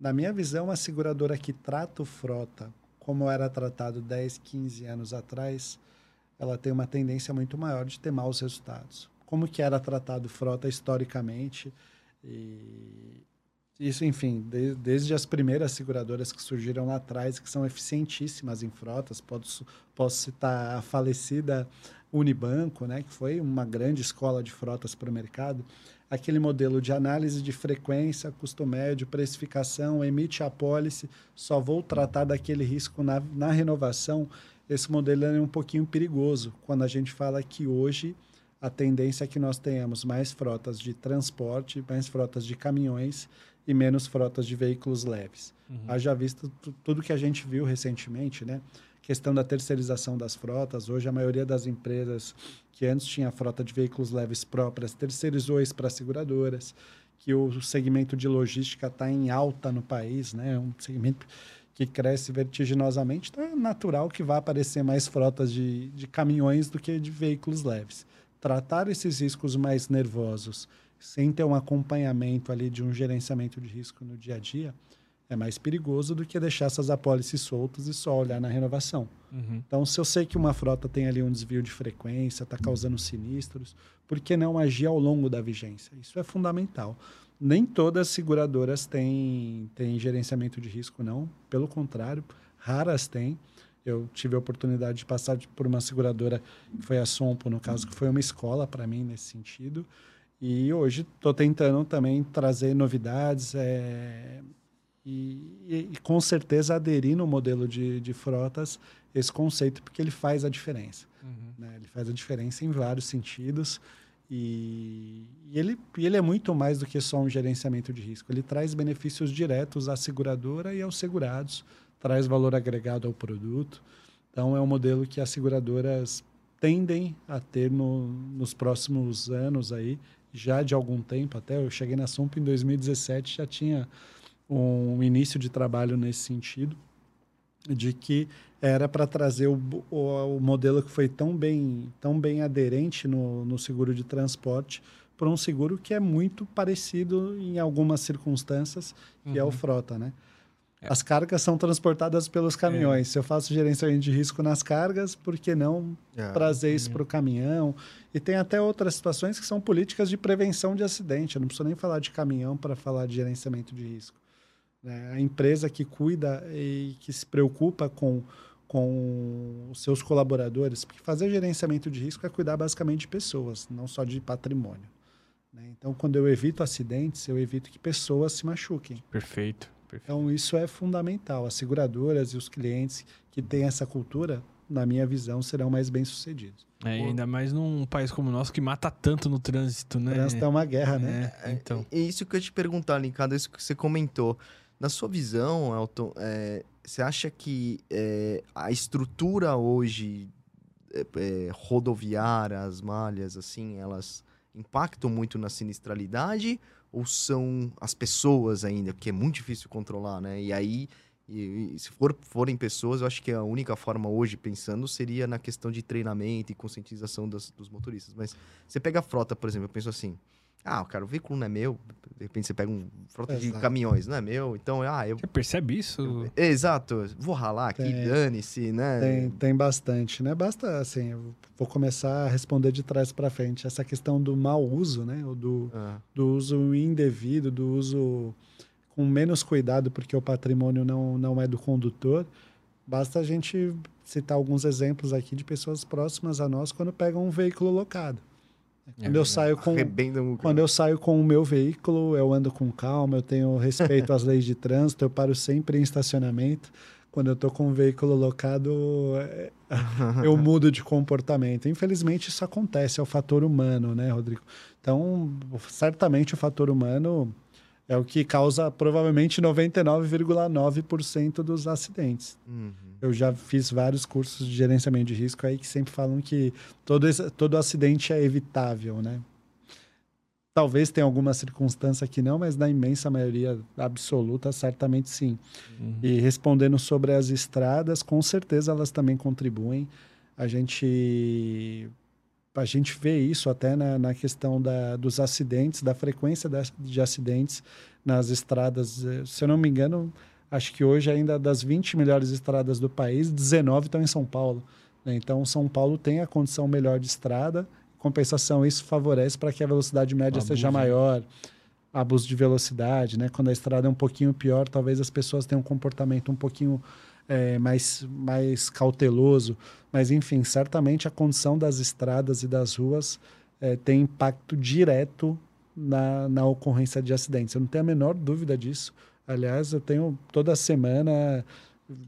Na minha visão, a seguradora que trata o frota como era tratado 10, 15 anos atrás, ela tem uma tendência muito maior de ter maus resultados. Como que era tratado frota historicamente e isso, enfim, de, desde as primeiras seguradoras que surgiram lá atrás, que são eficientíssimas em frotas, posso, posso citar a falecida Unibanco, né, que foi uma grande escola de frotas para o mercado, aquele modelo de análise de frequência, custo médio, precificação, emite a pólice, só vou tratar daquele risco na, na renovação, esse modelo é um pouquinho perigoso quando a gente fala que hoje a tendência é que nós tenhamos mais frotas de transporte, mais frotas de caminhões e menos frotas de veículos leves. Uhum. Haja visto tudo que a gente viu recentemente, né? Questão da terceirização das frotas. Hoje, a maioria das empresas que antes tinha frota de veículos leves próprias terceirizou isso para seguradoras, que o segmento de logística está em alta no país, né? É um segmento que cresce vertiginosamente, então é natural que vá aparecer mais frotas de, de caminhões do que de veículos leves. Tratar esses riscos mais nervosos, sem ter um acompanhamento ali de um gerenciamento de risco no dia a dia, é mais perigoso do que deixar essas apólices soltas e só olhar na renovação. Uhum. Então, se eu sei que uma frota tem ali um desvio de frequência, está causando sinistros, por que não agir ao longo da vigência? Isso é fundamental. Nem todas as seguradoras têm, têm gerenciamento de risco, não. Pelo contrário, raras têm. Eu tive a oportunidade de passar por uma seguradora, que foi a Sompo, no caso, que foi uma escola para mim nesse sentido. E hoje estou tentando também trazer novidades, é, e, e, com certeza aderir no modelo de, de frotas esse conceito, porque ele faz a diferença. Uhum. Né? Ele faz a diferença em vários sentidos. E, e, ele, e ele é muito mais do que só um gerenciamento de risco. Ele traz benefícios diretos à seguradora e aos segurados, traz valor agregado ao produto. Então, é um modelo que as seguradoras tendem a ter no, nos próximos anos aí, já de algum tempo até. Eu cheguei na SUMP em 2017, já tinha um início de trabalho nesse sentido, de que era para trazer o, o, o, modelo que foi tão bem, tão bem aderente no, no seguro de transporte para um seguro que é muito parecido em algumas circunstâncias, que uhum. é o uhum. frota, né? É. As cargas são transportadas pelos caminhões. É. Se eu faço gerenciamento de risco nas cargas, por que não é. trazer isso para o caminhão? E tem até outras situações que são políticas de prevenção de acidente. Eu não preciso nem falar de caminhão para falar de gerenciamento de risco. Né? A empresa que cuida e que se preocupa com, com os seus colaboradores, porque fazer gerenciamento de risco é cuidar basicamente de pessoas, não só de patrimônio. Né? Então, quando eu evito acidentes, eu evito que pessoas se machuquem. Perfeito, perfeito. Então, isso é fundamental. As seguradoras e os clientes que têm essa cultura, na minha visão, serão mais bem-sucedidos. É, ainda mais num país como o nosso que mata tanto no trânsito, né? O trânsito é uma guerra, né? É, então. É, é isso que eu ia te perguntar, Lincado, isso que você comentou. Na sua visão, Elton, é, você acha que é, a estrutura hoje é, é, rodoviária, as malhas, assim, elas impactam muito na sinistralidade ou são as pessoas ainda, que é muito difícil controlar, né? E aí, e, e se for, forem pessoas, eu acho que a única forma hoje, pensando, seria na questão de treinamento e conscientização das, dos motoristas. Mas você pega a frota, por exemplo, eu penso assim, ah, cara, o veículo não é meu. De repente você pega um frota Exato. de caminhões, não é meu. Então, ah, eu. Você percebe isso? Exato. Vou ralar aqui, dane-se, né? Tem, tem bastante, né? Basta, assim, eu vou começar a responder de trás para frente. Essa questão do mau uso, né? Ou do, ah. do uso indevido, do uso com menos cuidado, porque o patrimônio não, não é do condutor. Basta a gente citar alguns exemplos aqui de pessoas próximas a nós quando pegam um veículo locado. É Quando eu saio com quando eu saio com o meu veículo, eu ando com calma, eu tenho respeito às leis de trânsito, eu paro sempre em estacionamento. Quando eu estou com um veículo locado, é, eu mudo de comportamento. Infelizmente, isso acontece, é o fator humano, né, Rodrigo? Então, certamente o fator humano é o que causa provavelmente 99,9% dos acidentes. Uhum. Eu já fiz vários cursos de gerenciamento de risco aí que sempre falam que todo, esse- todo acidente é evitável, né? Talvez tenha alguma circunstância que não, mas na imensa maioria absoluta, certamente sim. E respondendo sobre as estradas, com certeza elas também contribuem. A gente, a gente vê isso até na, na questão da, dos acidentes, da frequência de acidentes nas estradas. Eh, Se eu não me engano, acho que hoje ainda das 20 melhores estradas do país, 19 estão em São Paulo. né? Então, São Paulo tem a condição melhor de estrada. Compensação, isso favorece para que a velocidade média Abuso, seja maior. Abuso de velocidade, né? Quando a estrada é um pouquinho pior, talvez as pessoas tenham um comportamento um pouquinho eh, mais, mais cauteloso. Mas, enfim, certamente a condição das estradas e das ruas eh, tem impacto direto na, na ocorrência de acidentes. Eu não tenho a menor dúvida disso. Aliás, eu tenho toda semana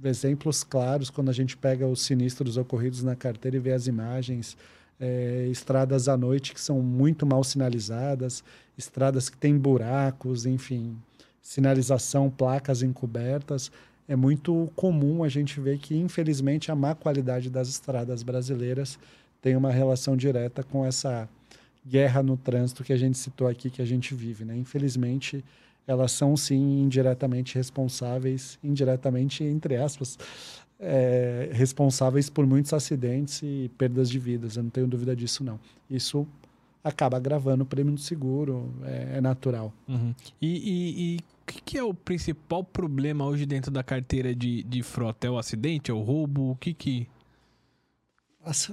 exemplos claros quando a gente pega os sinistros ocorridos na carteira e vê as imagens. eh, estradas à noite que são muito mal sinalizadas, estradas que têm buracos, enfim, sinalização, placas encobertas. É muito comum a gente ver que, infelizmente, a má qualidade das estradas brasileiras tem uma relação direta com essa guerra no trânsito que a gente citou aqui, que a gente vive. Né? Infelizmente, elas são, sim, indiretamente responsáveis, indiretamente, entre aspas, é, responsáveis por muitos acidentes e perdas de vidas. Eu não tenho dúvida disso, não. Isso acaba agravando o prêmio do seguro, é, é natural. Uhum. E, e- e o que, que é o principal problema hoje dentro da carteira de, de frota? É o acidente? É o roubo? O que que...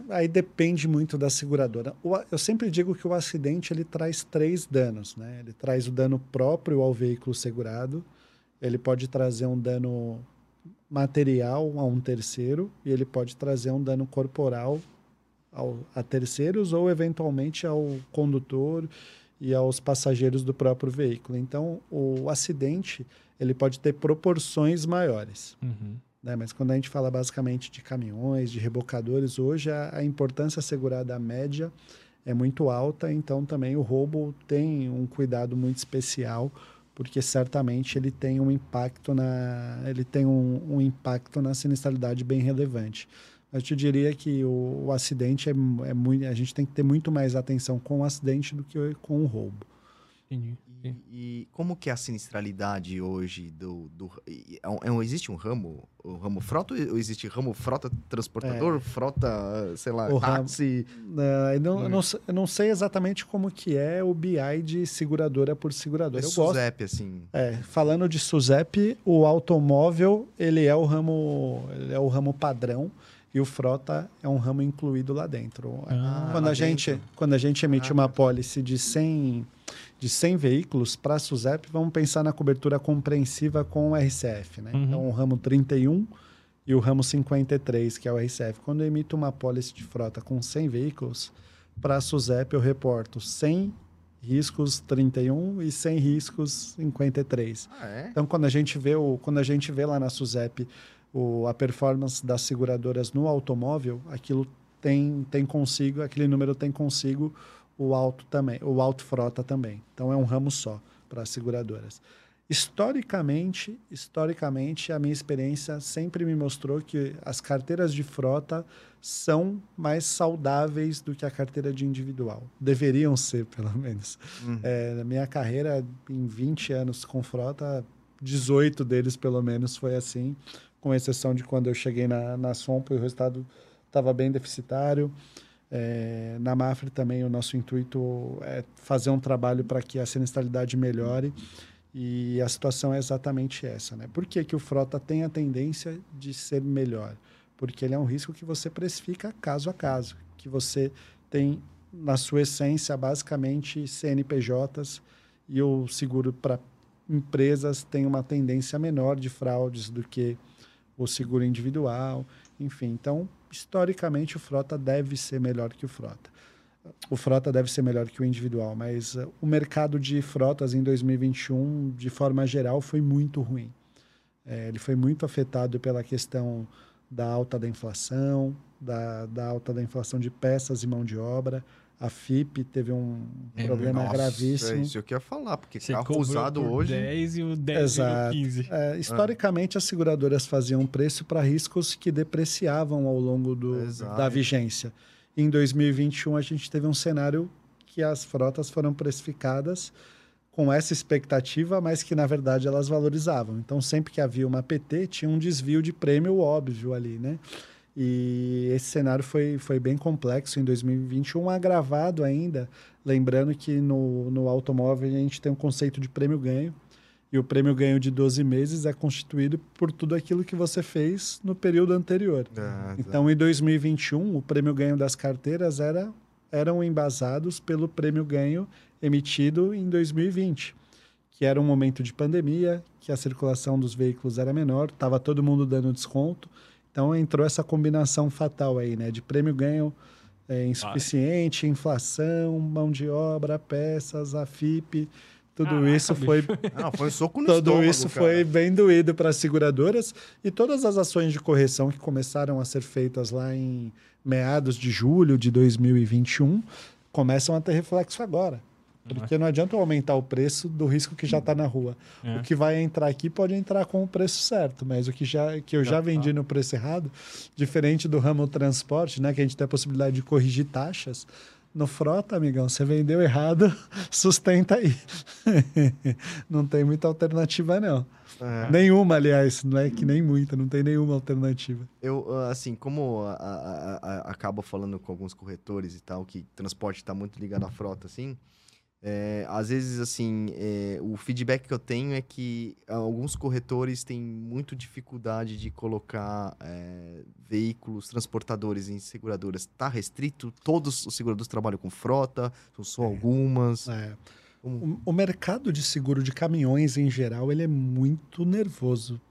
Aí depende muito da seguradora. Eu sempre digo que o acidente ele traz três danos, né? Ele traz o dano próprio ao veículo segurado, ele pode trazer um dano material a um terceiro e ele pode trazer um dano corporal ao, a terceiros ou eventualmente ao condutor e aos passageiros do próprio veículo. Então, o acidente ele pode ter proporções maiores Uhum. né? Mas quando a gente fala basicamente de caminhões, de rebocadores, hoje a, a importância assegurada média é muito alta, então também o roubo tem um cuidado muito especial, porque certamente ele tem um impacto na, ele tem um, um impacto na sinistralidade bem relevante. Eu te diria que o, o acidente é, é muito, a gente tem que ter muito mais atenção com o acidente do que com o roubo. Entendi. E, e como que é a sinistralidade hoje do... do é um- é um- existe um ramo, o ramo frota ou existe ramo frota transportador, frota, sei lá, É. O ramo- táxi? Uh, eu, não, eu, não, sei- eu não sei exatamente como que é o BI de seguradora por É seguradora. Eu gosto. SUSEP, assim. É, falando de SUSEP, o automóvel ele é o ramo, ele é o ramo padrão e o frota é um ramo incluído lá dentro. Ah, quando, lá a gente, dentro. quando a gente emite Ah, uma tá. pólice de 100, de 100 veículos para a SUSEP, vamos pensar na cobertura compreensiva com o RCF. Né? Uhum. Então, o ramo 31 e o ramo 53, que é o RCF. Quando eu emito uma pólice de frota com 100 veículos, para a SUSEP eu reporto 100 riscos 31 e 100 riscos 53. Ah, é? Então, quando a gente vê, o, quando a gente vê lá na SUSEP o, a performance das seguradoras no automóvel, aquilo tem, tem consigo, aquele número tem consigo o auto também, o auto frota também. Então, é um ramo só para as seguradoras. Historicamente, historicamente, a minha experiência sempre me mostrou que as carteiras de frota são mais saudáveis do que a carteira de individual. Deveriam ser, pelo menos. Uhum. É, na minha carreira, em 20 anos com frota, 18 deles, pelo menos, foi assim, com exceção de quando eu cheguei na, na Sompo e o resultado estava bem deficitário. É, na Mafre também, o nosso intuito é fazer um trabalho para que a sinistralidade melhore. E a situação é exatamente essa. Né? Por que, que o frota tem a tendência de ser melhor? Porque ele é um risco que você precifica caso a caso, que você tem, na sua essência, basicamente CNPJs e o seguro para empresas têm uma tendência menor de fraudes do que o seguro individual, enfim. Então, historicamente, o frota deve ser melhor que o frota. O frota deve ser melhor que o individual, mas uh, o mercado de frotas em 2021, de forma geral, foi muito ruim. É, ele foi muito afetado pela questão da alta da inflação, da, da alta da inflação de peças e mão de obra. A FIP teve um É, problema Nossa, gravíssimo. É isso que eu ia falar, porque Você carro usado por hoje. 10 e o 10 Exato. virou 15. É, historicamente, as seguradoras faziam preço para riscos que depreciavam ao longo do, Exato. da vigência. Em 2021, a gente teve um cenário que as frotas foram precificadas com essa expectativa, mas que, na verdade, elas valorizavam. Então, sempre que havia uma PT, tinha um desvio de prêmio óbvio ali, né? E esse cenário foi, foi bem complexo em 2021, agravado ainda, lembrando que no, no automóvel a gente tem um conceito de prêmio ganho, e o prêmio ganho de 12 meses é constituído por tudo aquilo que você fez no período anterior. É, Então, em 2021, o prêmio ganho das carteiras era, eram embasados pelo prêmio ganho emitido em 2020, que era um momento de pandemia, que a circulação dos veículos era menor, estava todo mundo dando desconto. Então, entrou essa combinação fatal aí, né? De prêmio ganho é, insuficiente, inflação, mão de obra, peças, a FIP. Tudo Caraca, isso bicho. foi Não, foi um soco no Tudo estômago, isso cara. foi bem doído para as seguradoras e todas as ações de correção que começaram a ser feitas lá em meados de julho de 2021 começam a ter reflexo agora. Porque não adianta eu aumentar o preço do risco que já está na rua. É. O que vai entrar aqui pode entrar com o preço certo, mas o que, já, que eu já Já vendi tá. no preço errado, diferente do ramo transporte, né, que a gente tem a possibilidade de corrigir taxas, no frota, amigão, você vendeu errado, sustenta aí. não tem muita alternativa, não. É. Nenhuma, aliás, não é que nem muita, não tem nenhuma alternativa. Eu, assim, como a, a, a- acabo falando com alguns corretores e tal, que transporte está muito ligado à frota, assim, é, às vezes, assim, é, o feedback que eu tenho é que alguns corretores têm muito dificuldade de colocar é, veículos transportadores em seguradoras. Está restrito? Todos os seguradores trabalham com frota? São só algumas? É. O, o mercado de seguro de caminhões, em geral, ele é muito nervoso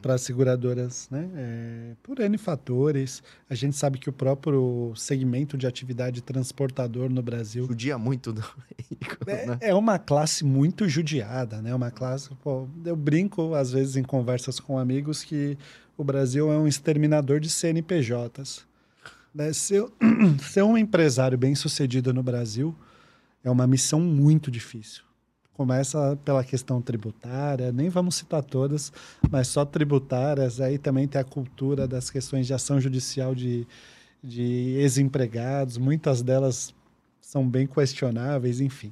para as seguradoras, né? É, por N fatores. A gente sabe que o próprio segmento de atividade transportador no Brasil Judia muito do veículo, né? é, é uma classe muito judiada, né? Uma classe. pô, eu brinco, às vezes, em conversas com amigos, que o Brasil é um exterminador de CNPJs. Né? Ser, ser um empresário bem sucedido no Brasil é uma missão muito difícil. Começa pela questão tributária, nem vamos citar todas, mas só tributárias. Aí também tem a cultura das questões de ação judicial de, de ex-empregados, muitas delas são bem questionáveis, enfim.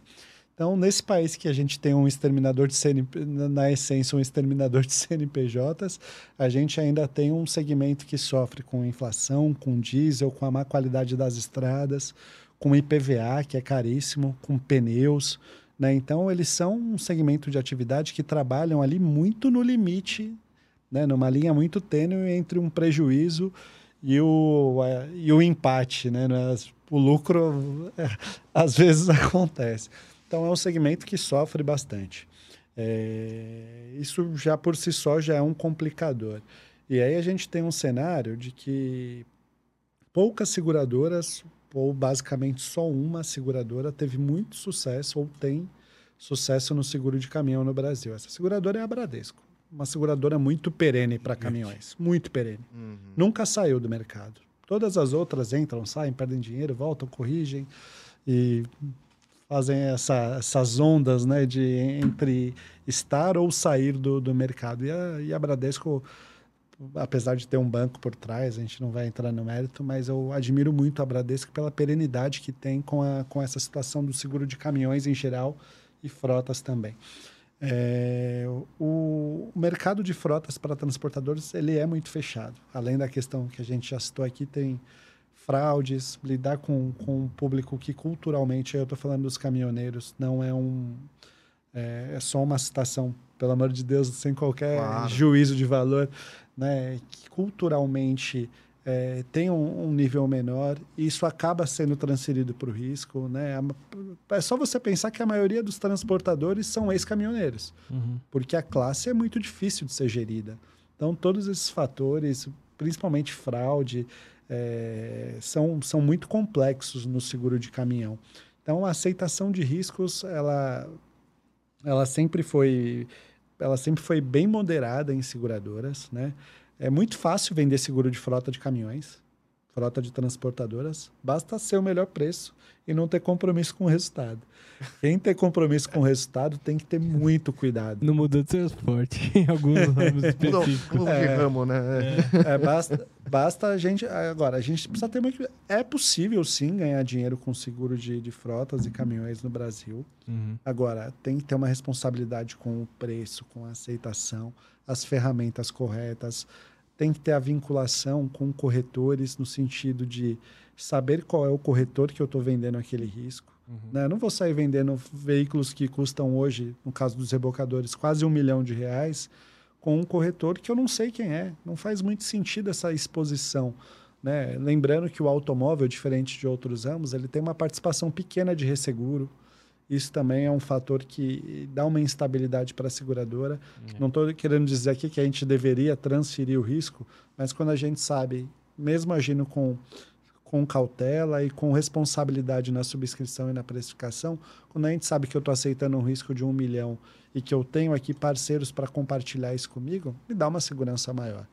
Então, nesse país que a gente tem um exterminador de CNP, na- essência, um exterminador de CNPJs, a gente ainda tem um segmento que sofre com inflação, com diesel, com a má qualidade das estradas, com IPVA, que é caríssimo, com pneus. Né? Então, eles são um segmento de atividade que trabalham ali muito no limite, né? numa linha muito tênue entre um prejuízo e o, e o empate. Né? As- O lucro, eh, às vezes, acontece. Então, é um segmento que sofre bastante. É, isso já por si só já é um complicador. E aí a gente tem um cenário de que poucas seguradoras, ou basicamente só uma seguradora, teve muito sucesso ou tem sucesso no seguro de caminhão no Brasil. Essa seguradora é a Bradesco. Uma seguradora muito perene para caminhões. Muito perene. Uhum. Nunca saiu do mercado. Todas as outras entram, saem, perdem dinheiro, voltam, corrigem e fazem essa, essas ondas né, de entre estar ou sair do, do mercado. E a, e a Bradesco, apesar de ter um banco por trás, a gente não vai entrar no mérito, mas eu admiro muito a Bradesco pela perenidade que tem com, a, com essa situação do seguro de caminhões em geral e frotas também. É, o, o mercado de frotas para transportadores ele é muito fechado. Além da questão que a gente já citou aqui, tem fraudes, lidar com, com um público que culturalmente, eu estou falando dos caminhoneiros, não é um é, é só uma citação, pelo amor de Deus, sem qualquer Claro. juízo de valor, né? Que culturalmente é, tem um, um, nível menor e isso acaba sendo transferido para o risco. Né? É só você pensar que a maioria dos transportadores são ex-caminhoneiros, uhum. porque a classe é muito difícil de ser gerida. Então, todos esses fatores, principalmente fraude, é, são, são muito complexos no seguro de caminhão. Então, a aceitação de riscos, ela, ela sempre foi ela sempre foi bem moderada em seguradoras, né? É muito fácil vender seguro de frota de caminhões, frota de transportadoras. Basta ser o melhor preço e não ter compromisso com o resultado. Quem tem compromisso com o resultado tem que ter muito cuidado. Não muda de transporte em alguns ramos específicos. Não, é, ramo, né? É. É, basta, basta a gente. Agora, a gente precisa ter muito. É possível sim ganhar dinheiro com seguro de, de frotas e caminhões no Brasil. Uhum. Agora, tem que ter uma responsabilidade com o preço, com a aceitação, as ferramentas corretas. Tem que ter a vinculação com corretores no sentido de saber qual é o corretor que eu estou vendendo aquele risco. Uhum. Né? Eu não vou sair vendendo veículos que custam hoje, no caso dos rebocadores, quase um milhão de reais, com um corretor que eu não sei quem é. Não faz muito sentido essa exposição. Né? Lembrando que o automóvel, diferente de outros ramos, ele tem uma participação pequena de resseguro. Isso também é um fator que dá uma instabilidade para a seguradora. Uhum. Não estou querendo dizer aqui que a gente deveria transferir o risco, mas quando a gente sabe, mesmo agindo com com cautela e com responsabilidade na subscrição e na precificação, quando a gente sabe que eu estou aceitando um risco de um milhão e que eu tenho aqui parceiros para compartilhar isso comigo, me dá uma segurança maior.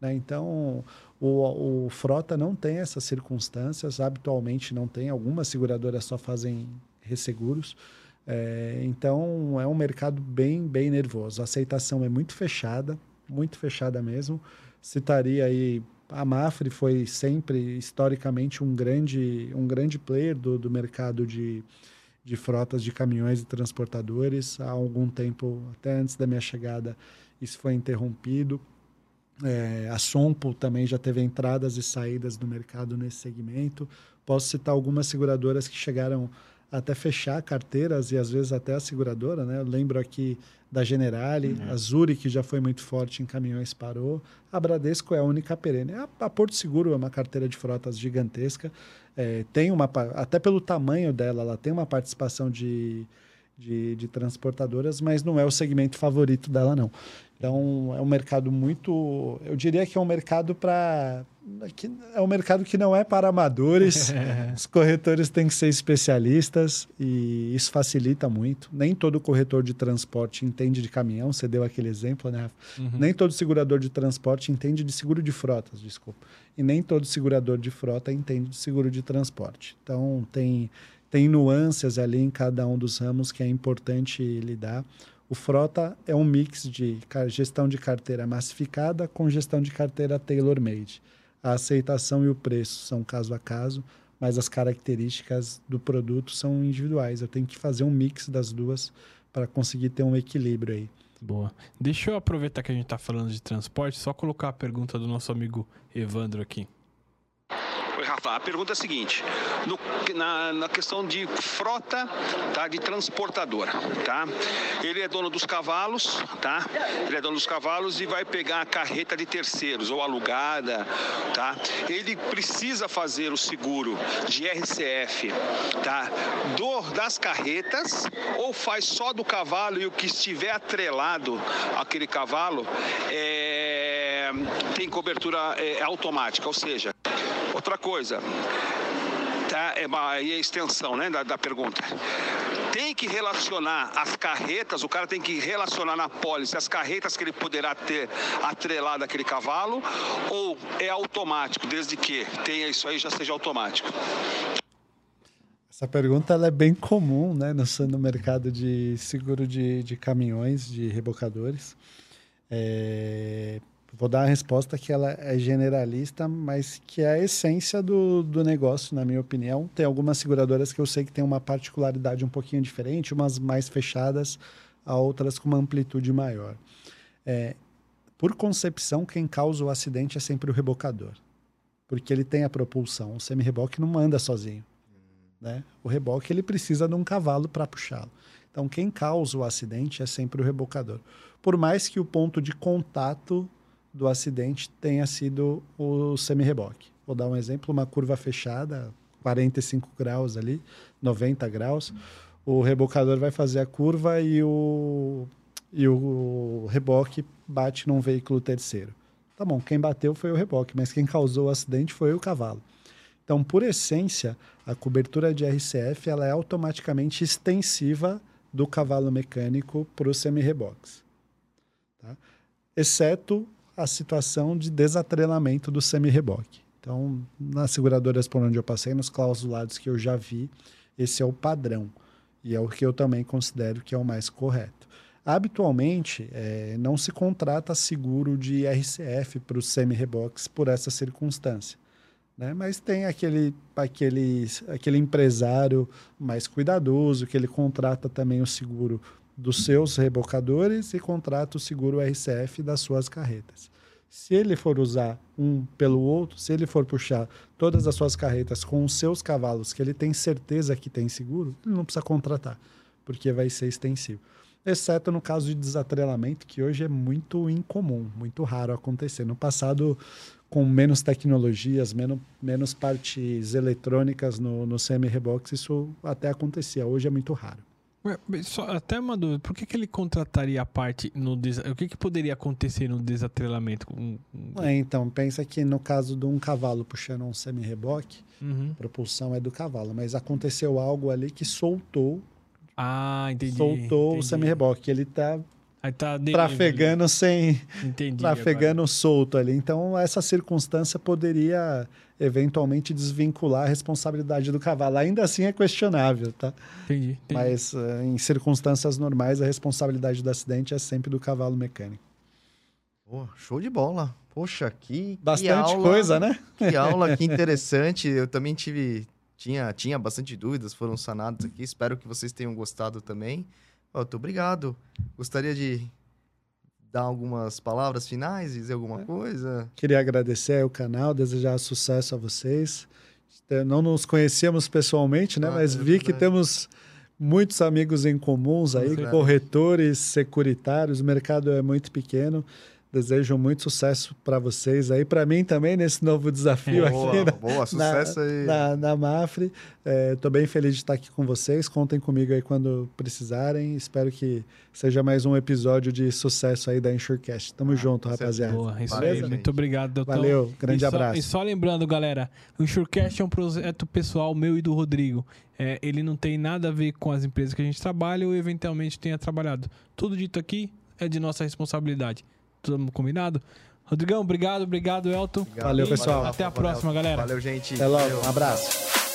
Né? Então, o, o Frota não tem essas circunstâncias, habitualmente não tem, algumas seguradoras só fazem resseguros. É, então, é um mercado bem, bem nervoso. A aceitação é muito fechada, muito fechada mesmo. Citaria aí a Mafre foi sempre, historicamente, um grande, um grande player do, do mercado de, de frotas de caminhões e transportadores. Há algum tempo, até antes da minha chegada, isso foi interrompido. É, a Sompo também já teve entradas e saídas do mercado nesse segmento. Posso citar algumas seguradoras que chegaram até fechar carteiras e às vezes até a seguradora, né? Eu lembro aqui da Generali, uhum. a Zurich já foi muito forte em caminhões, parou. A Bradesco é a única perene. A, a Porto Seguro é uma carteira de frotas gigantesca. É, tem uma, até pelo tamanho dela, ela tem uma participação de, de, de transportadoras, mas não é o segmento favorito dela, não. Então, é um mercado muito. Eu diria que é um mercado para. É um mercado que não é para amadores. Os corretores têm que ser especialistas e isso facilita muito. Nem todo corretor de transporte entende de caminhão, você deu aquele exemplo, né? Uhum. Nem todo segurador de transporte entende de seguro de frotas, desculpa. E nem todo segurador de frota entende de seguro de transporte. Então, tem, tem nuances ali em cada um dos ramos que é importante lidar. O Frota é um mix de gestão de carteira massificada com gestão de carteira tailor-made. A aceitação e o preço são caso a caso, mas as características do produto são individuais. Eu tenho que fazer um mix das duas para conseguir ter um equilíbrio aí. Boa. Deixa eu aproveitar que a gente está falando de transporte, só colocar a pergunta do nosso amigo Evandro aqui. Rafa, a pergunta é a seguinte: no, na, na, questão de frota tá, de transportadora, tá? Ele é dono dos cavalos, tá? Ele é dono dos cavalos e vai pegar a carreta de terceiros ou alugada, tá? Ele precisa fazer o seguro de RCF, tá? Do, das carretas ou faz só do cavalo e o que estiver atrelado àquele cavalo é, tem cobertura é, automática, ou seja, Outra coisa, tá? É a extensão né, da, da pergunta tem que relacionar as carretas, o cara tem que relacionar na pólice as carretas que ele poderá ter atrelado aquele cavalo, ou é automático, desde que tenha isso aí já seja automático? Essa pergunta ela é bem comum né, no, no mercado de seguro de, de caminhões, de rebocadores. É, Vou dar a resposta que ela é generalista, mas que é a essência do, do negócio, na minha opinião. Tem algumas seguradoras que eu sei que tem uma particularidade um pouquinho diferente, umas mais fechadas, a outras com uma amplitude maior. É, por concepção, quem causa o acidente é sempre o rebocador, porque ele tem a propulsão. O semi-reboque não anda sozinho. Né? O reboque ele precisa de um cavalo para puxá-lo. Então, quem causa o acidente é sempre o rebocador. Por mais que o ponto de contato do acidente tenha sido o semi-reboque. Vou dar um exemplo, uma curva fechada, 45 graus ali, 90 graus. O rebocador vai fazer a curva e o, e o reboque bate num veículo terceiro. Tá bom, quem bateu foi o reboque, mas quem causou o acidente foi o cavalo. Então, por essência, a cobertura de RCF ela é automaticamente extensiva do cavalo mecânico para os semi-reboques. Tá? Exceto a situação de desatrelamento do semi-reboque. Então, nas seguradoras por onde eu passei, nos clausulados que eu já vi, esse é o padrão. E é o que eu também considero que é o mais correto. Habitualmente, é, não se contrata seguro de RCF para os semi-reboques por essa circunstância. Né? Mas tem aquele, aquele, aquele empresário mais cuidadoso que ele contrata também o seguro dos seus rebocadores e contrata o seguro RCF das suas carretas. Se ele for usar um pelo outro, se ele for puxar todas as suas carretas com os seus cavalos, que ele tem certeza que tem seguro, ele não precisa contratar, porque vai ser extensivo. Exceto no caso de desatrelamento, que hoje é muito incomum, muito raro acontecer. No passado, com menos tecnologias, menos, menos partes eletrônicas no, no semi-rebox, isso até acontecia. Hoje é muito raro. Só, até uma dúvida, por que, que ele contrataria a parte no O que, que poderia acontecer no desatrelamento? É, então, pensa que no caso de um cavalo puxando um semi-reboque, uhum. a propulsão é do cavalo, mas aconteceu algo ali que soltou. Ah, entendi. Soltou entendi. o semi-reboque. Ele está Aí tá trafegando sem. Entendi. Trafegando agora. solto ali. Então, essa circunstância poderia eventualmente desvincular a responsabilidade do cavalo. Ainda assim é questionável, tá? Entendi. entendi. Mas uh, em circunstâncias normais, a responsabilidade do acidente é sempre do cavalo mecânico. Oh, show de bola. Poxa, que. Bastante que aula, coisa, né? Que aula, que interessante. Eu também tive. Tinha, tinha bastante dúvidas, foram sanadas aqui. Espero que vocês tenham gostado também. Muito obrigado. Gostaria de dar algumas palavras finais, dizer alguma é. coisa? Queria agradecer o canal, desejar sucesso a vocês. Não nos conhecemos pessoalmente, né? Ah, Mas é vi que temos muitos amigos em comuns aí, corretores, securitários, o mercado é muito pequeno. Desejo muito sucesso para vocês aí, para mim também nesse novo desafio boa, aqui na, boa, sucesso na, aí. na, na Mafre. Estou é, bem feliz de estar aqui com vocês. Contem comigo aí quando precisarem. Espero que seja mais um episódio de sucesso aí da Insurecast. Tamo ah, junto, rapaziada. Boa, isso Valeu, aí. Muito obrigado, doutor. Valeu, grande e abraço. e só lembrando, galera, o Insurecast é um projeto pessoal meu e do Rodrigo. É, ele não tem nada a ver com as empresas que a gente trabalha ou eventualmente tenha trabalhado. Tudo dito aqui é de nossa responsabilidade. Tudo combinado? Rodrigão, obrigado, obrigado, Elton. Obrigado, valeu, pessoal. Até a próxima, galera. Valeu, gente. Até logo, um abraço.